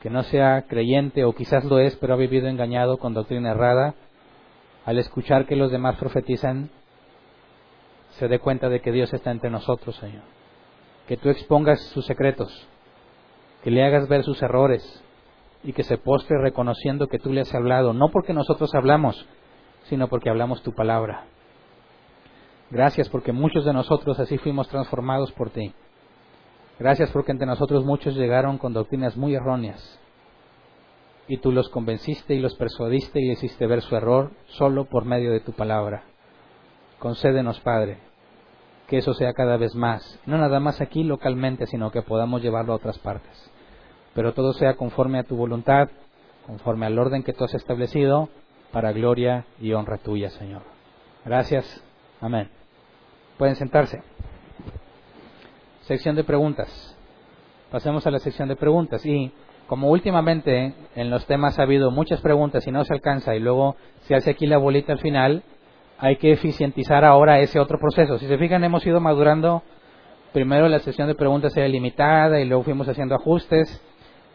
que no sea creyente o quizás lo es, pero ha vivido engañado con doctrina errada, al escuchar que los demás profetizan, se dé cuenta de que Dios está entre nosotros, Señor. Que tú expongas sus secretos, que le hagas ver sus errores y que se postre reconociendo que tú le has hablado, no porque nosotros hablamos, sino porque hablamos tu palabra. Gracias porque muchos de nosotros así fuimos transformados por ti. Gracias porque entre nosotros muchos llegaron con doctrinas muy erróneas y tú los convenciste y los persuadiste y hiciste ver su error solo por medio de tu palabra. Concédenos, Padre, que eso sea cada vez más, no nada más aquí localmente, sino que podamos llevarlo a otras partes. Pero todo sea conforme a tu voluntad, conforme al orden que tú has establecido, para gloria y honra tuya, Señor. Gracias. Amén. Pueden sentarse. Sección de preguntas. Pasemos a la sección de preguntas. Y como últimamente en los temas ha habido muchas preguntas y no se alcanza y luego se hace aquí la bolita al final, hay que eficientizar ahora ese otro proceso. Si se fijan, hemos ido madurando. Primero la sesión de preguntas era limitada y luego fuimos haciendo ajustes.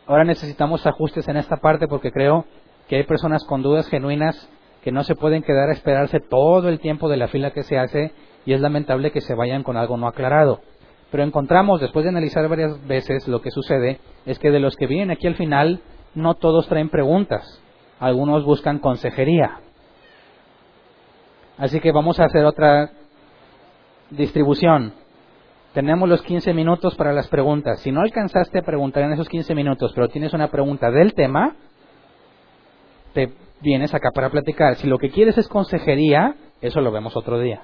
Ahora necesitamos ajustes en esta parte porque creo que hay personas con dudas genuinas que no se pueden quedar a esperarse todo el tiempo de la fila que se hace y es lamentable que se vayan con algo no aclarado. Pero encontramos, después de analizar varias veces, lo que sucede es que de los que vienen aquí al final, no todos traen preguntas. Algunos buscan consejería. Así que vamos a hacer otra distribución. Tenemos los 15 minutos para las preguntas. Si no alcanzaste a preguntar en esos 15 minutos, pero tienes una pregunta del tema, te vienes acá para platicar. Si lo que quieres es consejería, eso lo vemos otro día.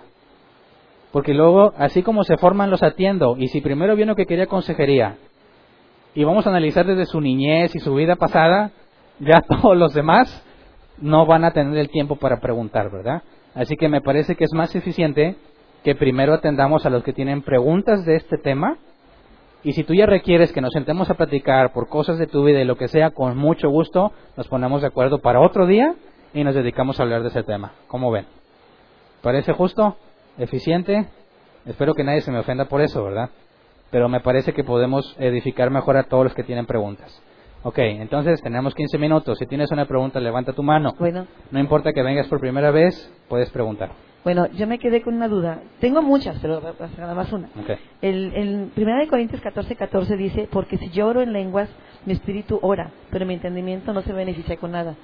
Porque luego, así como se forman los atiendo, y si primero viene que quería consejería, y vamos a analizar desde su niñez y su vida pasada, ya todos los demás no van a tener el tiempo para preguntar, ¿verdad? Así que me parece que es más eficiente que primero atendamos a los que tienen preguntas de este tema. Y si tú ya requieres que nos sentemos a platicar por cosas de tu vida y lo que sea, con mucho gusto nos ponemos de acuerdo para otro día y nos dedicamos a hablar de ese tema. ¿Cómo ven? ¿Parece justo? ¿Eficiente? Espero que nadie se me ofenda por eso, ¿verdad? Pero me parece que podemos edificar mejor a todos los que tienen preguntas. Ok, entonces tenemos 15 minutos. Si tienes una pregunta, levanta tu mano. Bueno. No importa que vengas por primera vez, puedes preguntar. Bueno, yo me quedé con una duda. Tengo muchas, pero nada más una. Okay. El, el 1 Corintios 14, 14 dice, porque si yo oro en lenguas, mi espíritu ora, pero mi entendimiento no se beneficia con nada.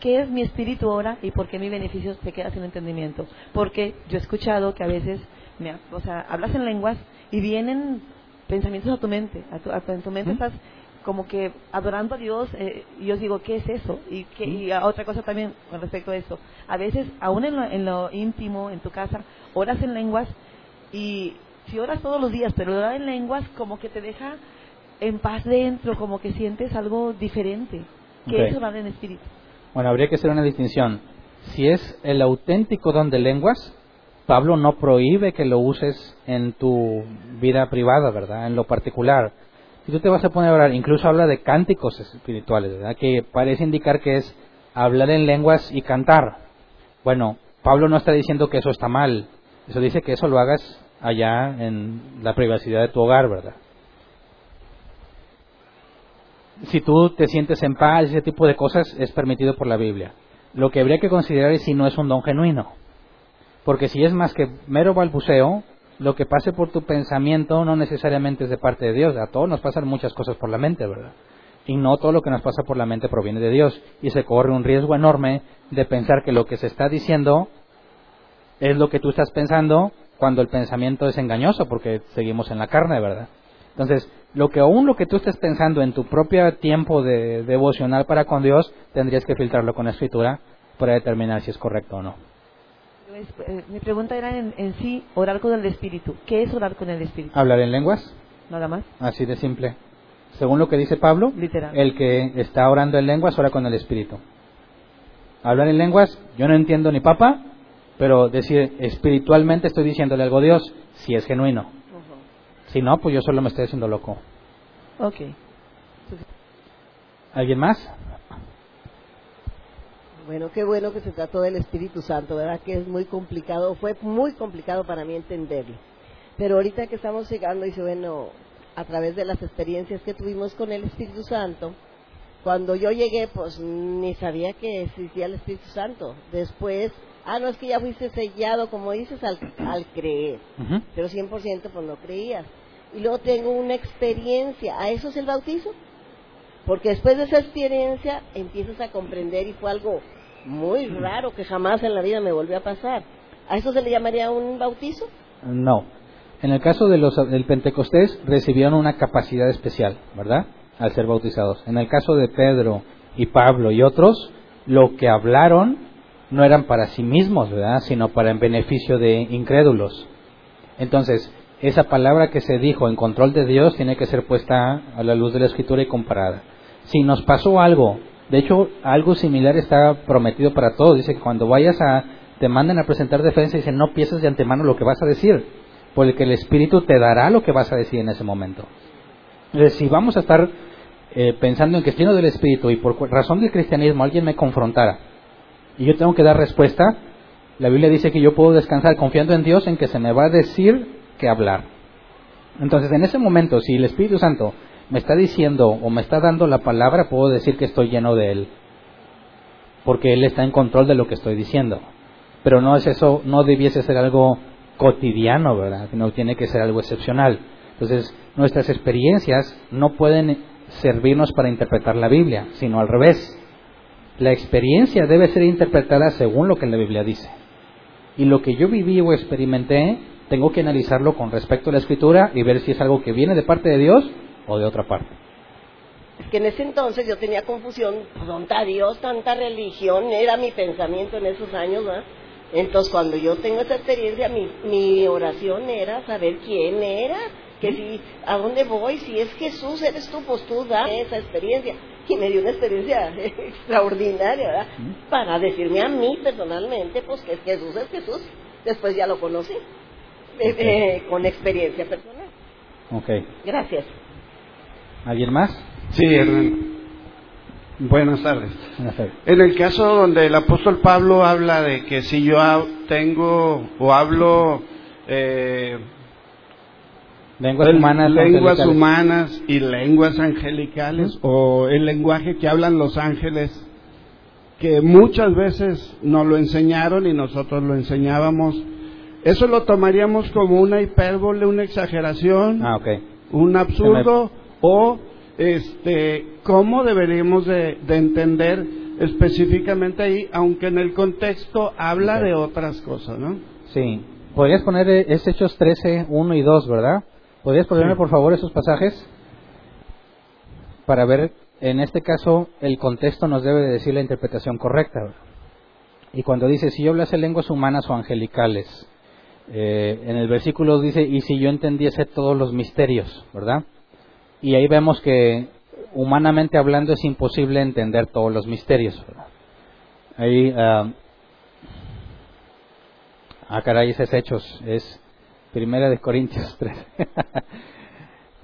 ¿Qué es mi espíritu ora y por qué mi beneficio se queda sin entendimiento? Porque yo he escuchado que a veces, me, o sea, hablas en lenguas y vienen pensamientos a tu mente. A tu, a tu, en tu mente estás como que adorando a Dios, eh, yo digo, ¿qué es eso? Y, que, y otra cosa también con respecto a eso. A veces, aún en lo, en lo íntimo, en tu casa, oras en lenguas y si oras todos los días, pero orar en lenguas como que te deja en paz dentro, como que sientes algo diferente. ¿Qué Ok. es orar en espíritu? Bueno, habría que hacer una distinción. Si es el auténtico don de lenguas, Pablo no prohíbe que lo uses en tu vida privada, ¿verdad? En lo particular. Si tú te vas a poner a orar, incluso habla de cánticos espirituales, ¿verdad? Que parece indicar que es hablar en lenguas y cantar. Bueno, Pablo no está diciendo que eso está mal. Eso dice que eso lo hagas allá en la privacidad de tu hogar, ¿verdad? Si tú te sientes en paz, ese tipo de cosas es permitido por la Biblia. Lo que habría que considerar es si no es un don genuino. Porque si es más que mero balbuceo, lo que pase por tu pensamiento no necesariamente es de parte de Dios. A todos nos pasan muchas cosas por la mente, ¿verdad? Y no todo lo que nos pasa por la mente proviene de Dios. Y se corre un riesgo enorme de pensar que lo que se está diciendo es lo que tú estás pensando cuando el pensamiento es engañoso, porque seguimos en la carne, ¿verdad? Entonces, lo que aún lo que tú estés pensando en tu propio tiempo de devocional para con Dios, tendrías que filtrarlo con la escritura para determinar si es correcto o no. Pues, eh, mi pregunta era en, en sí, orar con el espíritu. ¿Qué es orar con el espíritu? ¿Hablar en lenguas? Nada más. Así de simple. Según lo que dice Pablo, Literal. el que está orando en lenguas ora con el Espíritu. Hablar en lenguas, yo no entiendo ni papa, pero decir espiritualmente estoy diciéndole algo a Dios, si es genuino. Si no, pues yo solo me estoy haciendo loco. Ok. ¿Alguien más? Bueno, qué bueno que se trató del Espíritu Santo, ¿verdad? Que es muy complicado, fue muy complicado para mí entenderlo. Pero ahorita que estamos llegando, dice, bueno, a través de las experiencias que tuvimos con el Espíritu Santo, cuando yo llegué, pues ni sabía que existía el Espíritu Santo. Después, ah, no es que ya fuiste sellado, como dices, al, al creer. Ujú. Pero 100% pues no creías. Y luego tengo una experiencia. ¿A eso es el bautizo? Porque después de esa experiencia empiezas a comprender y fue algo muy raro que jamás en la vida me volvió a pasar. ¿A eso se le llamaría un bautizo? No. En el caso de los, del Pentecostés recibieron una capacidad especial, ¿verdad? Al ser bautizados. En el caso de Pedro y Pablo y otros, lo que hablaron no eran para sí mismos, ¿verdad? Sino para en beneficio de incrédulos. Entonces, esa palabra que se dijo en control de Dios tiene que ser puesta a la luz de la Escritura y comparada. Si nos pasó algo, de hecho, algo similar está prometido para todos. Dice que cuando vayas a, te manden a presentar defensa, dice, no pienses de antemano lo que vas a decir, porque el Espíritu te dará lo que vas a decir en ese momento. Entonces, si vamos a estar eh, pensando en que lleno del Espíritu y por razón del cristianismo alguien me confrontara y yo tengo que dar respuesta, la Biblia dice que yo puedo descansar confiando en Dios en que se me va a decir que hablar. Entonces, en ese momento, si el Espíritu Santo me está diciendo o me está dando la palabra, puedo decir que estoy lleno de Él. Porque Él está en control de lo que estoy diciendo. Pero no es eso, no debiese ser algo cotidiano, ¿verdad? No tiene que ser algo excepcional. Entonces, nuestras experiencias no pueden servirnos para interpretar la Biblia, sino al revés. La experiencia debe ser interpretada según lo que la Biblia dice. Y lo que yo viví o experimenté, tengo que analizarlo con respecto a la Escritura y ver si es algo que viene de parte de Dios o de otra parte. Es que en ese entonces yo tenía confusión, tanta Dios, tanta religión, era mi pensamiento en esos años, ¿verdad? Entonces cuando yo tengo esa experiencia, mi, mi oración era saber quién era, que si, a dónde voy, si es Jesús, eres tú, pues tú da esa experiencia. Y me dio una experiencia extraordinaria, ¿verdad? Para decirme a mí personalmente, pues que es Jesús, es Jesús. Después ya lo conocí, eh, con experiencia personal. Ok. Gracias. ¿Alguien más? Sí, hermano. Buenas tardes. Buenas tardes. En el caso donde el apóstol Pablo habla de que si yo tengo o hablo eh, Lenguas humanas. lenguas humanas y lenguas angelicales o el lenguaje que hablan los ángeles que muchas veces nos lo enseñaron y nosotros lo enseñábamos eso lo tomaríamos como una hipérbole una exageración Ah, ok. un absurdo o este cómo deberíamos de, de entender específicamente ahí aunque en el contexto habla de otras cosas no Sí. ¿Podrías poner eh, es Hechos 13, 1 y 2, verdad? ¿Podrías ponerme, Sí. por favor, esos pasajes? Para ver, en este caso, el contexto nos debe de decir la interpretación correcta. Y cuando dice, si yo hablase lenguas humanas o angelicales, eh, en el versículo dice, y si yo entendiese todos los misterios, ¿verdad? Y ahí vemos que, humanamente hablando, es imposible entender todos los misterios. Ahí, ah, Ah, caray, es Hechos, es Primera de Corintios 3.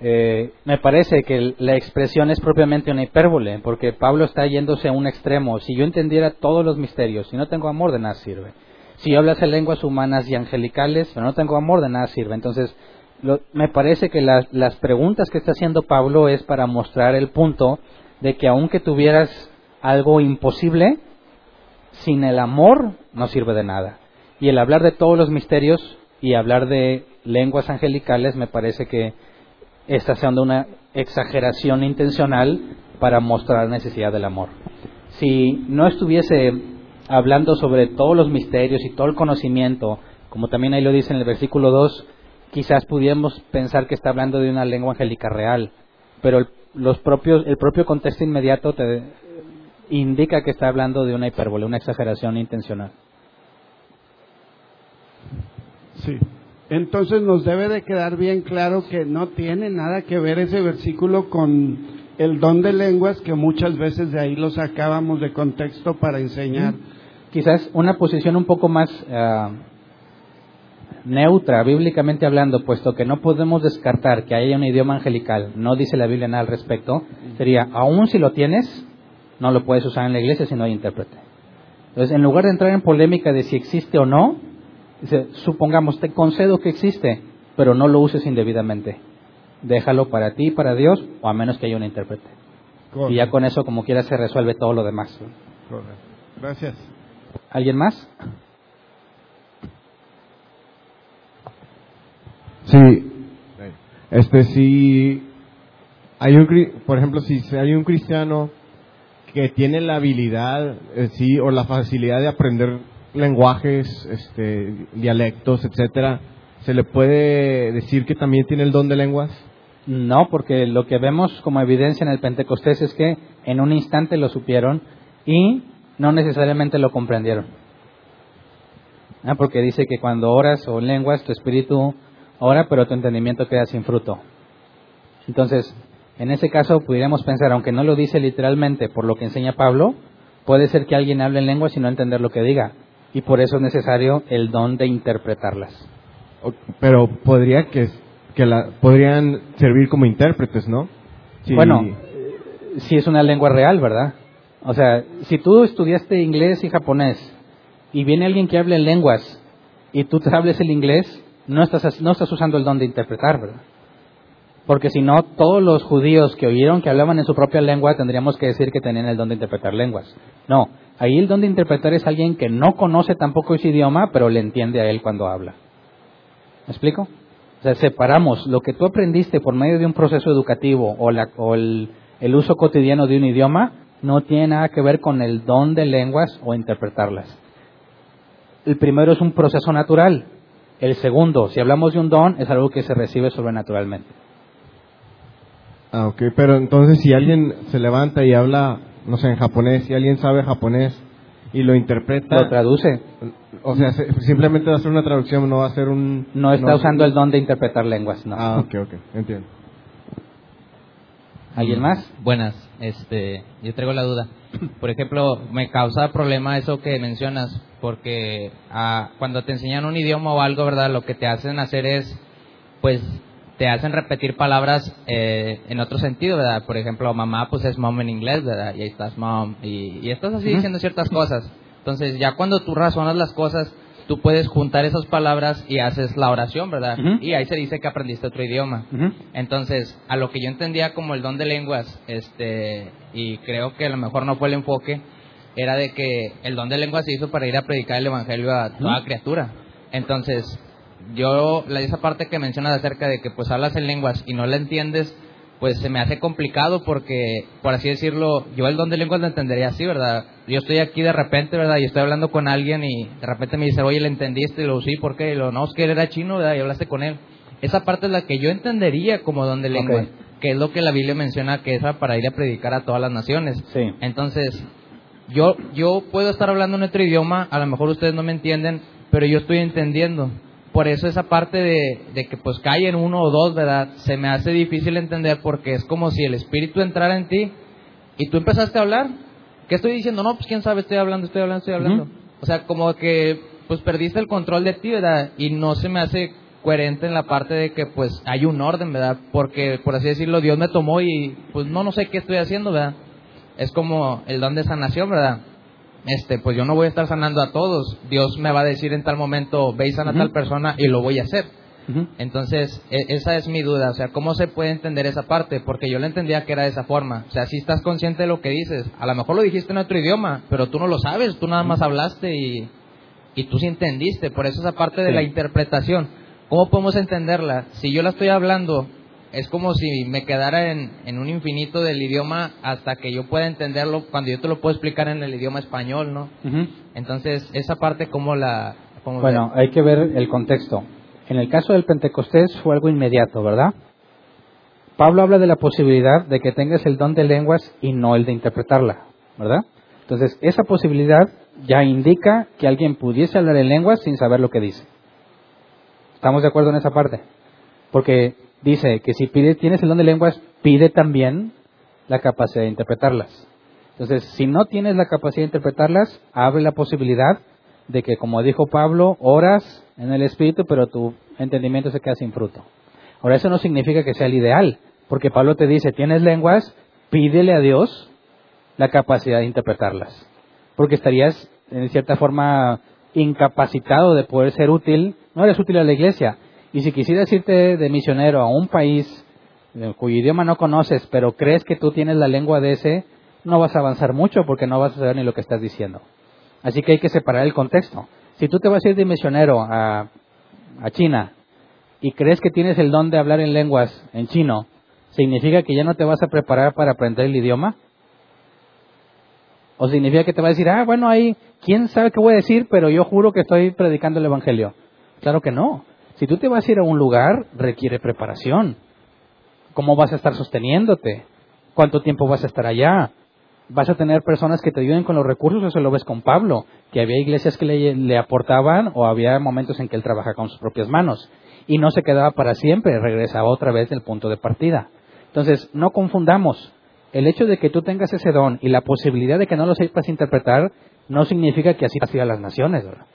Eh, me parece que la expresión es propiamente una hipérbole, porque Pablo está yéndose a un extremo. Si yo entendiera todos los misterios, si no tengo amor, de nada sirve. Si yo hablase lenguas humanas y angelicales, pero no tengo amor, de nada sirve. Entonces, lo- me parece que las, las preguntas que está haciendo Pablo es para mostrar el punto de que aunque tuvieras algo imposible, sin el amor no sirve de nada. Y el hablar de todos los misterios y hablar de lenguas angelicales me parece que está haciendo una exageración intencional para mostrar la necesidad del amor. Si no estuviese hablando sobre todos los misterios y todo el conocimiento, como también ahí lo dice en el versículo 2, quizás pudiéramos pensar que está hablando de una lengua angélica real, pero el, los propios, el propio contexto inmediato te indica que está hablando de una hipérbole, una exageración intencional. Sí. Entonces nos debe de quedar bien claro que no tiene nada que ver ese versículo con el don de lenguas que muchas veces de ahí lo sacábamos de contexto para enseñar. Quizás una posición un poco más ah, neutra, bíblicamente hablando, puesto que no podemos descartar que haya un idioma angelical, no dice la Biblia nada al respecto, sería, aun si lo tienes, no lo puedes usar en la iglesia si no hay intérprete. Entonces, en lugar de entrar en polémica de si existe o no, dice, supongamos, te concedo que existe, pero no lo uses indebidamente. Déjalo para ti para Dios, o a menos que haya un intérprete. Y ya con eso, como quiera, se resuelve todo lo demás. Correcto. Gracias. ¿Alguien más? Sí, este sí, hay un, por ejemplo, si hay un cristiano que tiene la habilidad, eh, sí, o la facilidad de aprender lenguajes, este, dialectos, etcétera, ¿se le puede decir que también tiene el don de lenguas? No, porque lo que vemos como evidencia en el Pentecostés es que en un instante lo supieron y no necesariamente lo comprendieron. Ah, porque dice que cuando oras o en lenguas, tu espíritu ora, pero tu entendimiento queda sin fruto. Entonces, en ese caso, pudiéramos pensar, aunque no lo dice literalmente por lo que enseña Pablo, puede ser que alguien hable en lenguas y no entender lo que diga. Y por eso es necesario el don de interpretarlas. Pero podría que, que la, podrían servir como intérpretes, ¿no? Bueno, si es una lengua real, ¿verdad? O sea, si tú estudiaste inglés y japonés y viene alguien que hable lenguas y tú te hables el inglés, no estás, no estás usando el don de interpretar, ¿verdad? Porque si no, todos los judíos que oyeron que hablaban en su propia lengua tendríamos que decir que tenían el don de interpretar lenguas. No, ahí el don de interpretar es alguien que no conoce tampoco ese idioma, pero le entiende a él cuando habla. ¿Me explico? O sea, separamos lo que tú aprendiste por medio de un proceso educativo o, o el, el uso cotidiano de un idioma, no tiene nada que ver con el don de lenguas o interpretarlas. El primero es un proceso natural. El segundo, si hablamos de un don, es algo que se recibe sobrenaturalmente. Ah, ok, pero entonces si alguien se levanta y habla, no sé, en japonés, si alguien sabe japonés y lo interpreta... Lo traduce. O sea, simplemente va a ser una traducción, no va a ser un... No está usando el don de interpretar lenguas, no. Ah, ok, ok, entiendo. ¿Alguien más? Buenas, este, yo traigo la duda. Por ejemplo, me causa problema eso que mencionas, porque ah, cuando te enseñan un idioma o algo, ¿verdad? Lo que te hacen hacer es, pues, te hacen repetir palabras eh, en otro sentido, ¿verdad? Por ejemplo, mamá pues es mom en inglés, ¿verdad? Y ahí estás mom, y, estás así diciendo ciertas cosas. Entonces, ya cuando tú razonas las cosas, tú puedes juntar esas palabras y haces la oración, ¿verdad? Y ahí se dice que aprendiste otro idioma. Entonces, a lo que yo entendía como el don de lenguas, este, y creo que a lo mejor no fue el enfoque, era de que el don de lenguas se hizo para ir a predicar el evangelio a toda criatura. Entonces, yo, esa parte que mencionas acerca de que pues hablas en lenguas y no la entiendes, pues se me hace complicado porque, por así decirlo, yo el don de lenguas lo entendería así, ¿verdad? Yo estoy aquí de repente, ¿verdad? Y estoy hablando con alguien y de repente me dice, oye, ¿le entendiste? Y lo sí, ¿por qué? Y lo, no, es que él era chino, ¿verdad? Y hablaste con él. Esa parte es la que yo entendería como don de lenguas, que es lo que la Biblia menciona que es para ir a predicar a todas las naciones. Sí. Entonces, yo, yo puedo estar hablando en otro idioma, a lo mejor ustedes no me entienden, pero yo estoy entendiendo por eso esa parte de, que pues en uno o dos, ¿verdad? Se me hace difícil entender porque es como si el Espíritu entrara en ti y tú empezaste a hablar. ¿Qué estoy diciendo? No, pues quién sabe, estoy hablando, estoy hablando, estoy hablando. O sea, como que pues perdiste el control de ti, ¿verdad? Y no se me hace coherente en la parte de que pues hay un orden, ¿verdad? Porque por así decirlo, Dios me tomó y pues no, no sé qué estoy haciendo, ¿verdad? Es como el don de sanación, ¿verdad? Este, pues yo no voy a estar sanando a todos. Dios me va a decir en tal momento, ve y sana a tal persona y lo voy a hacer. Entonces, e, esa es mi duda, o sea, ¿cómo se puede entender esa parte? Porque yo la entendía que era de esa forma. O sea, si estás consciente de lo que dices, a lo mejor lo dijiste en otro idioma, pero tú no lo sabes, tú nada más hablaste y, y tú sí entendiste. Por eso esa parte de la interpretación, ¿cómo podemos entenderla? Si yo la estoy hablando es como si me quedara en, en, un infinito del idioma hasta que yo pueda entenderlo cuando yo te lo puedo explicar en el idioma español, ¿no? Entonces, esa parte, ¿cómo la...? bueno, hay que ver el contexto. En el caso del Pentecostés fue algo inmediato, ¿verdad? Pablo habla de la posibilidad de que tengas el don de lenguas y no el de interpretarla, ¿verdad? Entonces, esa posibilidad ya indica que alguien pudiese hablar en lenguas sin saber lo que dice. ¿Estamos de acuerdo en esa parte? Porque dice que si pide, tienes el don de lenguas, pide también la capacidad de interpretarlas. Entonces, si no tienes la capacidad de interpretarlas, abre la posibilidad de que, como dijo Pablo, oras en el Espíritu, pero tu entendimiento se queda sin fruto. Ahora, eso no significa que sea el ideal, porque Pablo te dice, tienes lenguas, pídele a Dios la capacidad de interpretarlas, porque estarías, en cierta forma, incapacitado de poder ser útil, no eres útil a la iglesia, y si quisieras irte de misionero a un país cuyo idioma no conoces, pero crees que tú tienes la lengua de ese, no vas a avanzar mucho porque no vas a saber ni lo que estás diciendo. Así que hay que separar el contexto. Si tú te vas a ir de misionero a, a China y crees que tienes el don de hablar en lenguas en chino, ¿significa que ya no te vas a preparar para aprender el idioma? ¿O significa que te vas a decir, ah, bueno, ahí, quién sabe qué voy a decir, pero yo juro que estoy predicando el Evangelio? Claro que no. Si tú te vas a ir a un lugar, requiere preparación. ¿Cómo vas a estar sosteniéndote? ¿Cuánto tiempo vas a estar allá? ¿Vas a tener personas que te ayuden con los recursos? Eso lo ves con Pablo, que había iglesias que le, aportaban o había momentos en que él trabajaba con sus propias manos. Y no se quedaba para siempre, regresaba otra vez del punto de partida. Entonces, no confundamos. El hecho de que tú tengas ese don y la posibilidad de que no lo sepas interpretar no significa que así a las naciones. ¿verdad?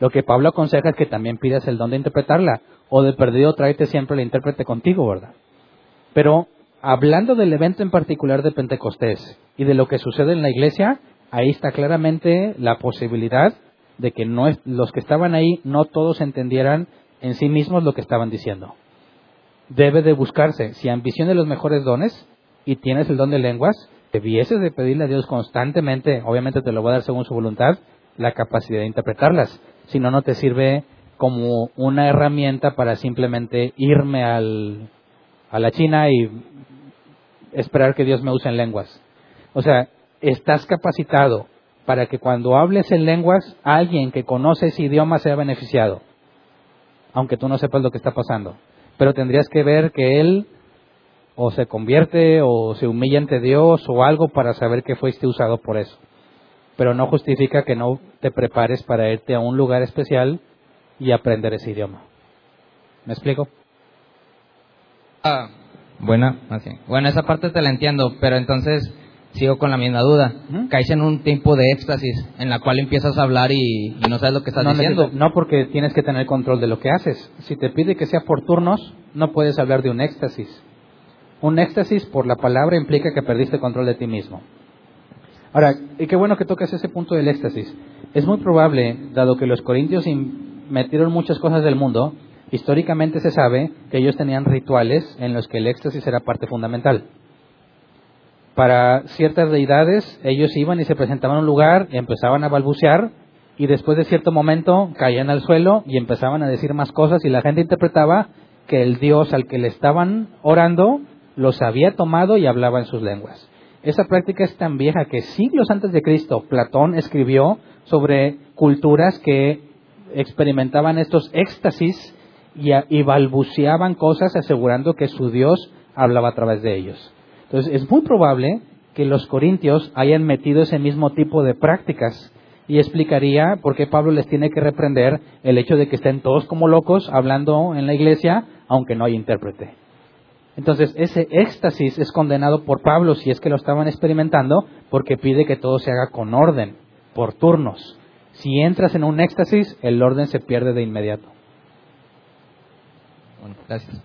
Lo que Pablo aconseja es que también pidas el don de interpretarla, o de perdido tráete siempre el intérprete contigo, ¿verdad? Pero hablando del evento en particular de Pentecostés y de lo que sucede en la iglesia, ahí está claramente la posibilidad de que no los que estaban ahí no todos entendieran en sí mismos lo que estaban diciendo. Debe de buscarse, si ambición de los mejores dones y tienes el don de lenguas, debieses de pedirle a Dios constantemente, obviamente te lo va a dar según su voluntad, la capacidad de interpretarlas si no, no te sirve como una herramienta para simplemente irme al, a la China y esperar que Dios me use en lenguas. O sea, estás capacitado para que cuando hables en lenguas, alguien que conoce ese idioma sea beneficiado, aunque tú no sepas lo que está pasando. Pero tendrías que ver que él o se convierte o se humilla ante Dios o algo para saber que fuiste usado por eso pero no justifica que no te prepares para irte a un lugar especial y aprender ese idioma. ¿Me explico? Ah, buena, así. Bueno, esa parte te la entiendo, pero entonces sigo con la misma duda. Caes en un tiempo de éxtasis en la cual empiezas a hablar y, no sabes lo que estás diciendo. No, porque tienes que tener control de lo que haces. Si te pide que sea por turnos, no puedes hablar de un éxtasis. Un éxtasis por la palabra implica que perdiste control de ti mismo. Ahora, y qué bueno que tocas ese punto del éxtasis. Es muy probable, dado que los corintios metieron muchas cosas del mundo, históricamente se sabe que ellos tenían rituales en los que el éxtasis era parte fundamental. Para ciertas deidades, ellos iban y se presentaban a un lugar y empezaban a balbucear y después de cierto momento caían al suelo y empezaban a decir más cosas y la gente interpretaba que el dios al que le estaban orando los había tomado y hablaba en sus lenguas. Esa práctica es tan vieja que siglos antes de Cristo Platón escribió sobre culturas que experimentaban estos éxtasis y, balbuceaban cosas asegurando que su Dios hablaba a través de ellos. Entonces es muy probable que los corintios hayan metido ese mismo tipo de prácticas y explicaría por qué Pablo les tiene que reprender el hecho de que estén todos como locos hablando en la iglesia aunque no hay intérprete. Entonces, ese éxtasis es condenado por Pablo si es que lo estaban experimentando, porque pide que todo se haga con orden, por turnos. Si entras en un éxtasis, el orden se pierde de inmediato. Bueno, gracias.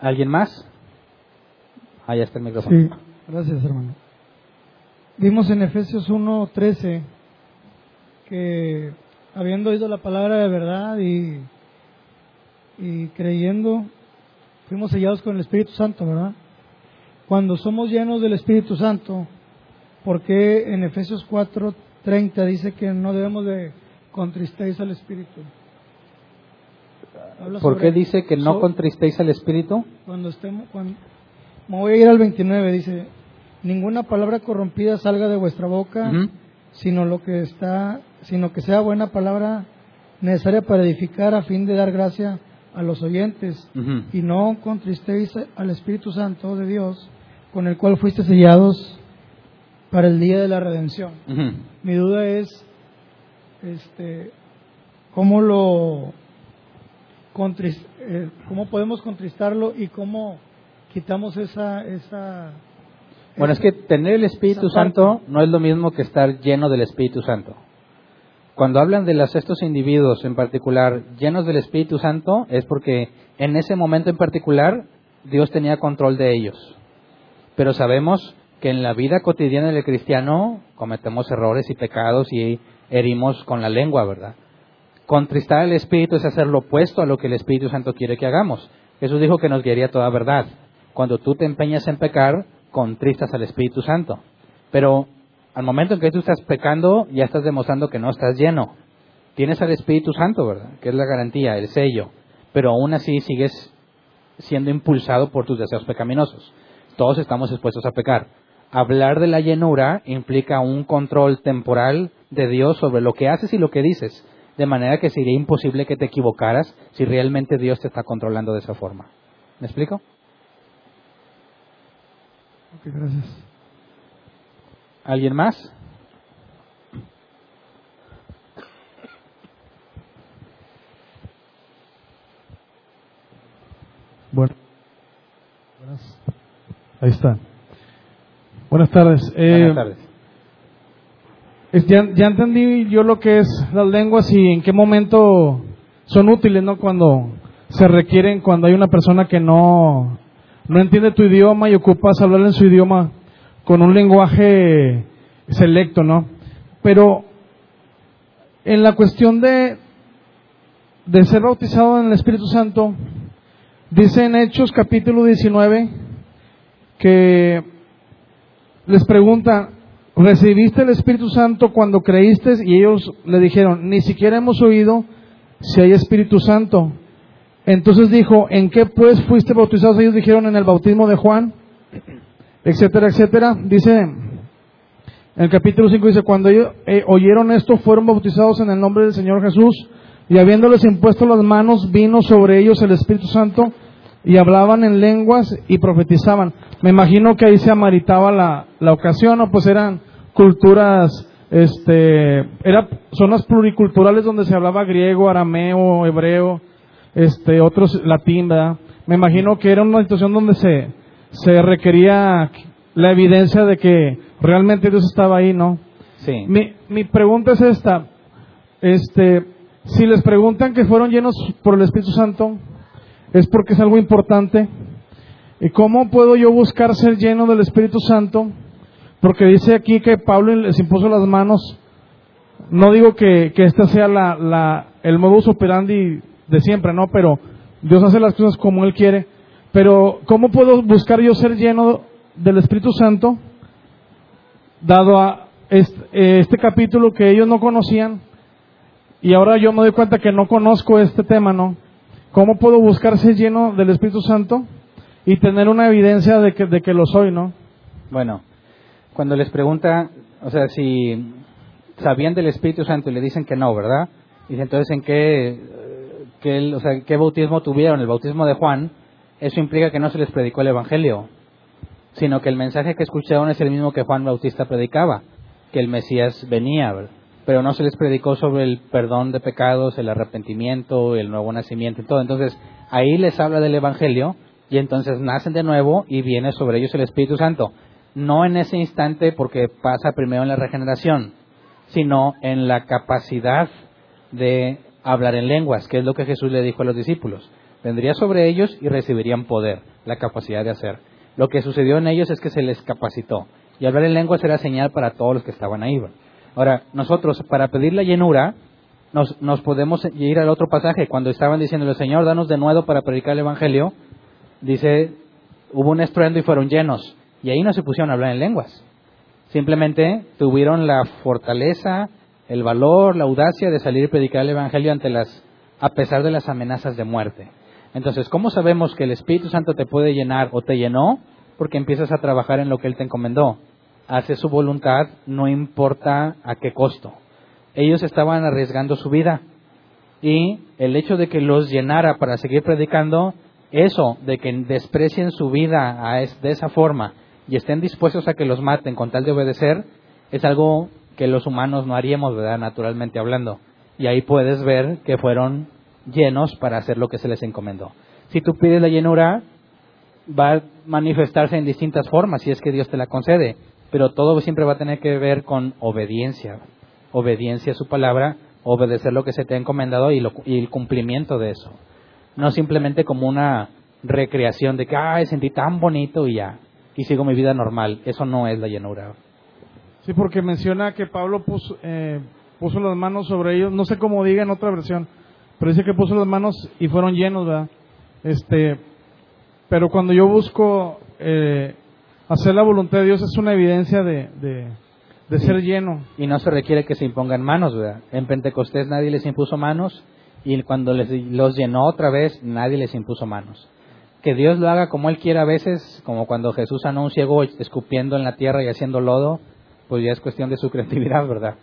¿Alguien más? Ahí está el micrófono. Sí, gracias, hermano. Vimos en Efesios 1:13 que habiendo oído la palabra de verdad y, y creyendo fuimos sellados con el Espíritu Santo, ¿verdad? Cuando somos llenos del Espíritu Santo, ¿por qué en Efesios 4:30 dice que no debemos de contristéis al Espíritu? ¿Por qué dice que no contristéis al Espíritu? Cuando estemos, cuando, me voy a ir al 29, dice, ninguna palabra corrompida salga de vuestra boca, sino lo que está, sino que sea buena palabra necesaria para edificar a fin de dar gracia a los oyentes y no contristéis al Espíritu Santo de Dios con el cual fuiste sellados para el día de la redención. Mi duda es este cómo lo eh, cómo podemos contristarlo y cómo quitamos esa esa bueno, es que tener el Espíritu Santo no es lo mismo que estar lleno del Espíritu Santo. Cuando hablan de estos individuos en particular llenos del Espíritu Santo, es porque en ese momento en particular Dios tenía control de ellos. Pero sabemos que en la vida cotidiana del cristiano cometemos errores y pecados y herimos con la lengua, ¿verdad? Contristar al Espíritu es hacer lo opuesto a lo que el Espíritu Santo quiere que hagamos. Jesús dijo que nos guiaría toda verdad. Cuando tú te empeñas en pecar, contristas al Espíritu Santo. Pero al momento en que tú estás pecando, ya estás demostrando que no estás lleno. Tienes al Espíritu Santo, ¿verdad? Que es la garantía, el sello. Pero aún así sigues siendo impulsado por tus deseos pecaminosos. Todos estamos expuestos a pecar. Hablar de la llenura implica un control temporal de Dios sobre lo que haces y lo que dices. De manera que sería imposible que te equivocaras si realmente Dios te está controlando de esa forma. ¿Me explico? Ok, gracias. ¿Alguien más? Bueno. Buenas. Ahí está. Buenas tardes. Eh, Buenas tardes. es- ya, ya entendí yo lo que es las lenguas y en qué momento son útiles, ¿no? Cuando se requieren, cuando hay una persona que no, no entiende tu idioma y ocupas hablar en su idioma con un lenguaje selecto, ¿no? Pero en la cuestión de, ser bautizado en el Espíritu Santo, dice en Hechos capítulo 19 que les pregunta, ¿recibiste el Espíritu Santo cuando creíste? Y ellos le dijeron, ni siquiera hemos oído si hay Espíritu Santo. Entonces dijo, ¿en qué pues fuiste bautizados? Ellos dijeron, en el bautismo de Juan, etcétera, etcétera. Dice, en el capítulo 5 dice, cuando ellos eh, oyeron esto, fueron bautizados en el nombre del Señor Jesús, y habiéndoles impuesto las manos, vino sobre ellos el Espíritu Santo, y hablaban en lenguas y profetizaban. Me imagino que ahí se amaritaba la, la ocasión, ¿no? Pues eran culturas, este, era zonas pluriculturales donde se hablaba griego, arameo, hebreo, este, otros latín, ¿verdad? Me imagino que era una situación donde se, se requería la evidencia de que realmente Dios estaba ahí, ¿no? Sí. Mi, mi pregunta es esta, este, si les preguntan que fueron llenos por el Espíritu Santo, es porque es algo importante. ¿Y cómo puedo yo buscar ser lleno del Espíritu Santo? Porque dice aquí que Pablo les impuso las manos. No digo que, que este sea la, la, el modus operandi de siempre, ¿no? Pero Dios hace las cosas como Él quiere. Pero ¿cómo puedo buscar yo ser lleno del Espíritu Santo? Dado a este, este capítulo que ellos no conocían. Y ahora yo me doy cuenta que no conozco este tema, ¿no? ¿Cómo puedo buscar ser lleno del Espíritu Santo y tener una evidencia de que, de que lo soy, ¿no? Bueno, cuando les pregunta, o sea, si sabían del Espíritu Santo y le dicen que no, ¿verdad? Dice entonces en qué, eh, qué, o sea, qué bautismo tuvieron, el bautismo de Juan, eso implica que no se les predicó el Evangelio, sino que el mensaje que escucharon es el mismo que Juan Bautista predicaba, que el Mesías venía, pero no se les predicó sobre el perdón de pecados, el arrepentimiento, el nuevo nacimiento y todo. Entonces, ahí les habla del Evangelio y entonces nacen de nuevo y viene sobre ellos el Espíritu Santo. No en ese instante porque pasa primero en la regeneración, sino en la capacidad de hablar en lenguas, que es lo que Jesús le dijo a los discípulos. Vendría sobre ellos y recibirían poder, la capacidad de hacer. Lo que sucedió en ellos es que se les capacitó. Y hablar en lenguas era señal para todos los que estaban ahí. Ahora, nosotros, para pedir la llenura, nos, podemos ir al otro pasaje. Cuando estaban diciendo, Señor, danos de nuevo para predicar el Evangelio, dice, hubo un estruendo y fueron llenos. Y ahí no se pusieron a hablar en lenguas. Simplemente tuvieron la fortaleza, el valor, la audacia de salir y predicar el Evangelio ante las, a pesar de las amenazas de muerte. Entonces, ¿cómo sabemos que el Espíritu Santo te puede llenar o te llenó? Porque empiezas a trabajar en lo que Él te encomendó. Hace su voluntad, no importa a qué costo. Ellos estaban arriesgando su vida. Y el hecho de que los llenara para seguir predicando, eso de que desprecien su vida a es, de esa forma y estén dispuestos a que los maten con tal de obedecer, es algo que los humanos no haríamos, ¿verdad? Naturalmente hablando. Y ahí puedes ver que fueron llenos para hacer lo que se les encomendó. Si tú pides la llenura, va a manifestarse en distintas formas, si es que Dios te la concede, pero todo siempre va a tener que ver con obediencia, obediencia a su palabra, obedecer lo que se te ha encomendado y, lo, y el cumplimiento de eso. No simplemente como una recreación de que, ay, sentí tan bonito y ya, y sigo mi vida normal. Eso no es la llenura. Sí, porque menciona que Pablo puso, eh, puso las manos sobre ellos, no sé cómo diga en otra versión, pero dice que puso las manos y fueron llenos, ¿verdad? Este, pero cuando yo busco eh, hacer la voluntad de Dios es una evidencia de, de, de ser lleno. Y no se requiere que se impongan manos, ¿verdad? En Pentecostés nadie les impuso manos y cuando les, los llenó otra vez nadie les impuso manos. Que Dios lo haga como Él quiera a veces, como cuando Jesús sanó a un ciego escupiendo en la tierra y haciendo lodo, pues ya es cuestión de su creatividad, ¿verdad?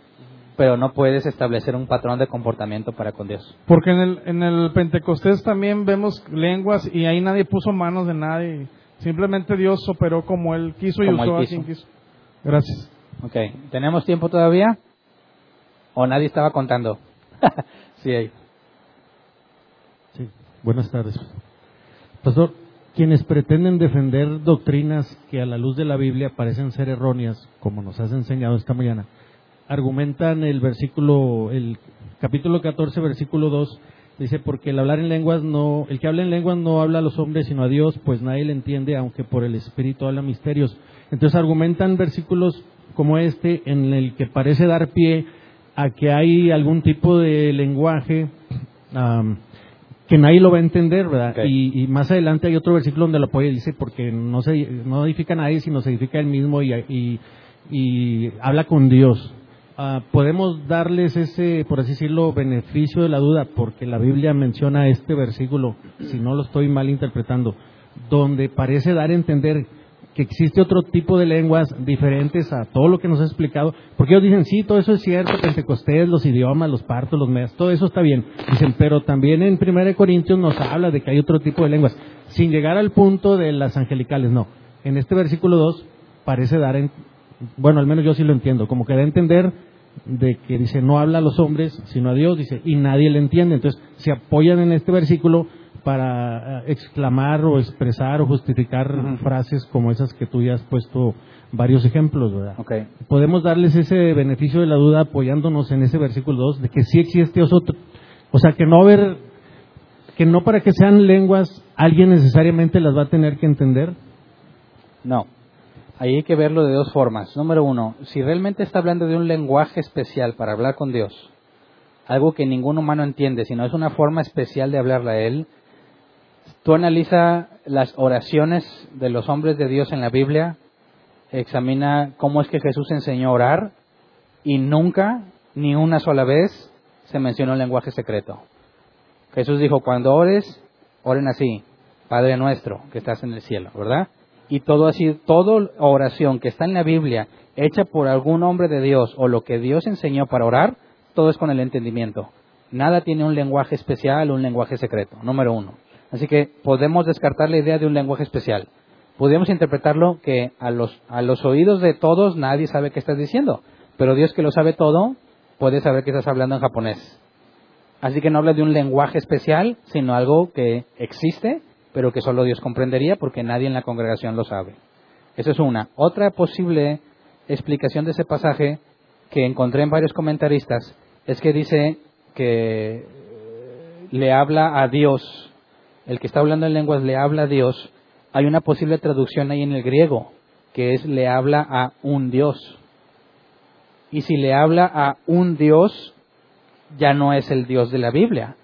Pero no puedes establecer un patrón de comportamiento para con Dios. Porque en el, en el Pentecostés también vemos lenguas y ahí nadie puso manos de nadie. Simplemente Dios operó como Él quiso y Como usó a quiso. quien quiso. Gracias. Ok, ¿tenemos tiempo todavía? ¿O nadie estaba contando? sí, hay. Sí, buenas tardes. Pastor, quienes pretenden defender doctrinas que a la luz de la Biblia parecen ser erróneas, como nos has enseñado esta mañana, argumentan el versículo, el capítulo 14, versículo 2, dice, porque el hablar en lenguas no, el que habla en lenguas no habla a los hombres sino a Dios, pues nadie le entiende, aunque por el Espíritu habla misterios. Entonces argumentan versículos como este, en el que parece dar pie a que hay algún tipo de lenguaje que nadie lo va a entender, ¿verdad? Y, y más adelante hay otro versículo donde lo apoya y dice, porque no se no edifica a nadie, sino se edifica él mismo y, y, y habla con Dios. Ah, podemos darles ese, por así decirlo, beneficio de la duda, porque la Biblia menciona este versículo, si no lo estoy mal interpretando, donde parece dar a entender que existe otro tipo de lenguas diferentes a todo lo que nos ha explicado, porque ellos dicen, sí, todo eso es cierto, Pentecostés, los idiomas, los partos, los medias, todo eso está bien. Dicen, pero también en 1 Corintios nos habla de que hay otro tipo de lenguas, sin llegar al punto de las angelicales, no. En este versículo 2 parece dar, en, bueno, al menos yo sí lo entiendo, como que da a entender de que dice, no habla a los hombres, sino a Dios, dice, y nadie le entiende. Entonces, se apoyan en este versículo para eh, exclamar o expresar o justificar frases como esas que tú ya has puesto varios ejemplos, ¿verdad? Ok. Podemos darles ese beneficio de la duda apoyándonos en ese versículo 2 de que sí existe otro, o sea, que no haber, que no para que sean lenguas alguien necesariamente las va a tener que entender. No. Ahí hay que verlo de dos formas. Número uno, si realmente está hablando de un lenguaje especial para hablar con Dios, algo que ningún humano entiende, sino es una forma especial de hablarle a Él, tú analiza las oraciones de los hombres de Dios en la Biblia, examina cómo es que Jesús enseñó a orar y nunca, ni una sola vez, se mencionó el lenguaje secreto. Jesús dijo, cuando ores, oren así, Padre nuestro que estás en el cielo, ¿verdad? Y todo así, toda oración que está en la Biblia, hecha por algún hombre de Dios o lo que Dios enseñó para orar, todo es con el entendimiento. Nada tiene un lenguaje especial un lenguaje secreto, número uno. Así que podemos descartar la idea de un lenguaje especial. Podemos interpretarlo que a los, a los oídos de todos nadie sabe qué estás diciendo, pero Dios que lo sabe todo puede saber que estás hablando en japonés. Así que no habla de un lenguaje especial, sino algo que existe, pero que solo Dios comprendería porque nadie en la congregación lo sabe. Esa es una. Otra posible explicación de ese pasaje que encontré en varios comentaristas es que dice que le habla a Dios, el que está hablando en lenguas le habla a Dios. Hay una posible traducción ahí en el griego, que es le habla a un Dios. Y si le habla a un Dios, ya no es el Dios de la Biblia,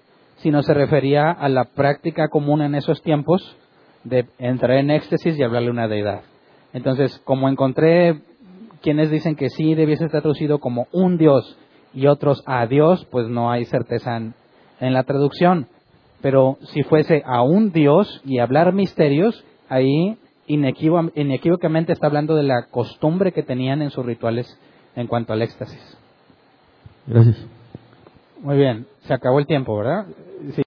sino se refería a la práctica común en esos tiempos de entrar en éxtasis y hablarle una deidad. Entonces, como encontré quienes dicen que sí debiese estar traducido como un Dios y otros a Dios, pues no hay certeza en, en la traducción. Pero si fuese a un Dios y hablar misterios, ahí inequívo- inequívocamente está hablando de la costumbre que tenían en sus rituales en cuanto al éxtasis. Gracias. Muy bien, se acabó el tiempo, ¿verdad? Sí.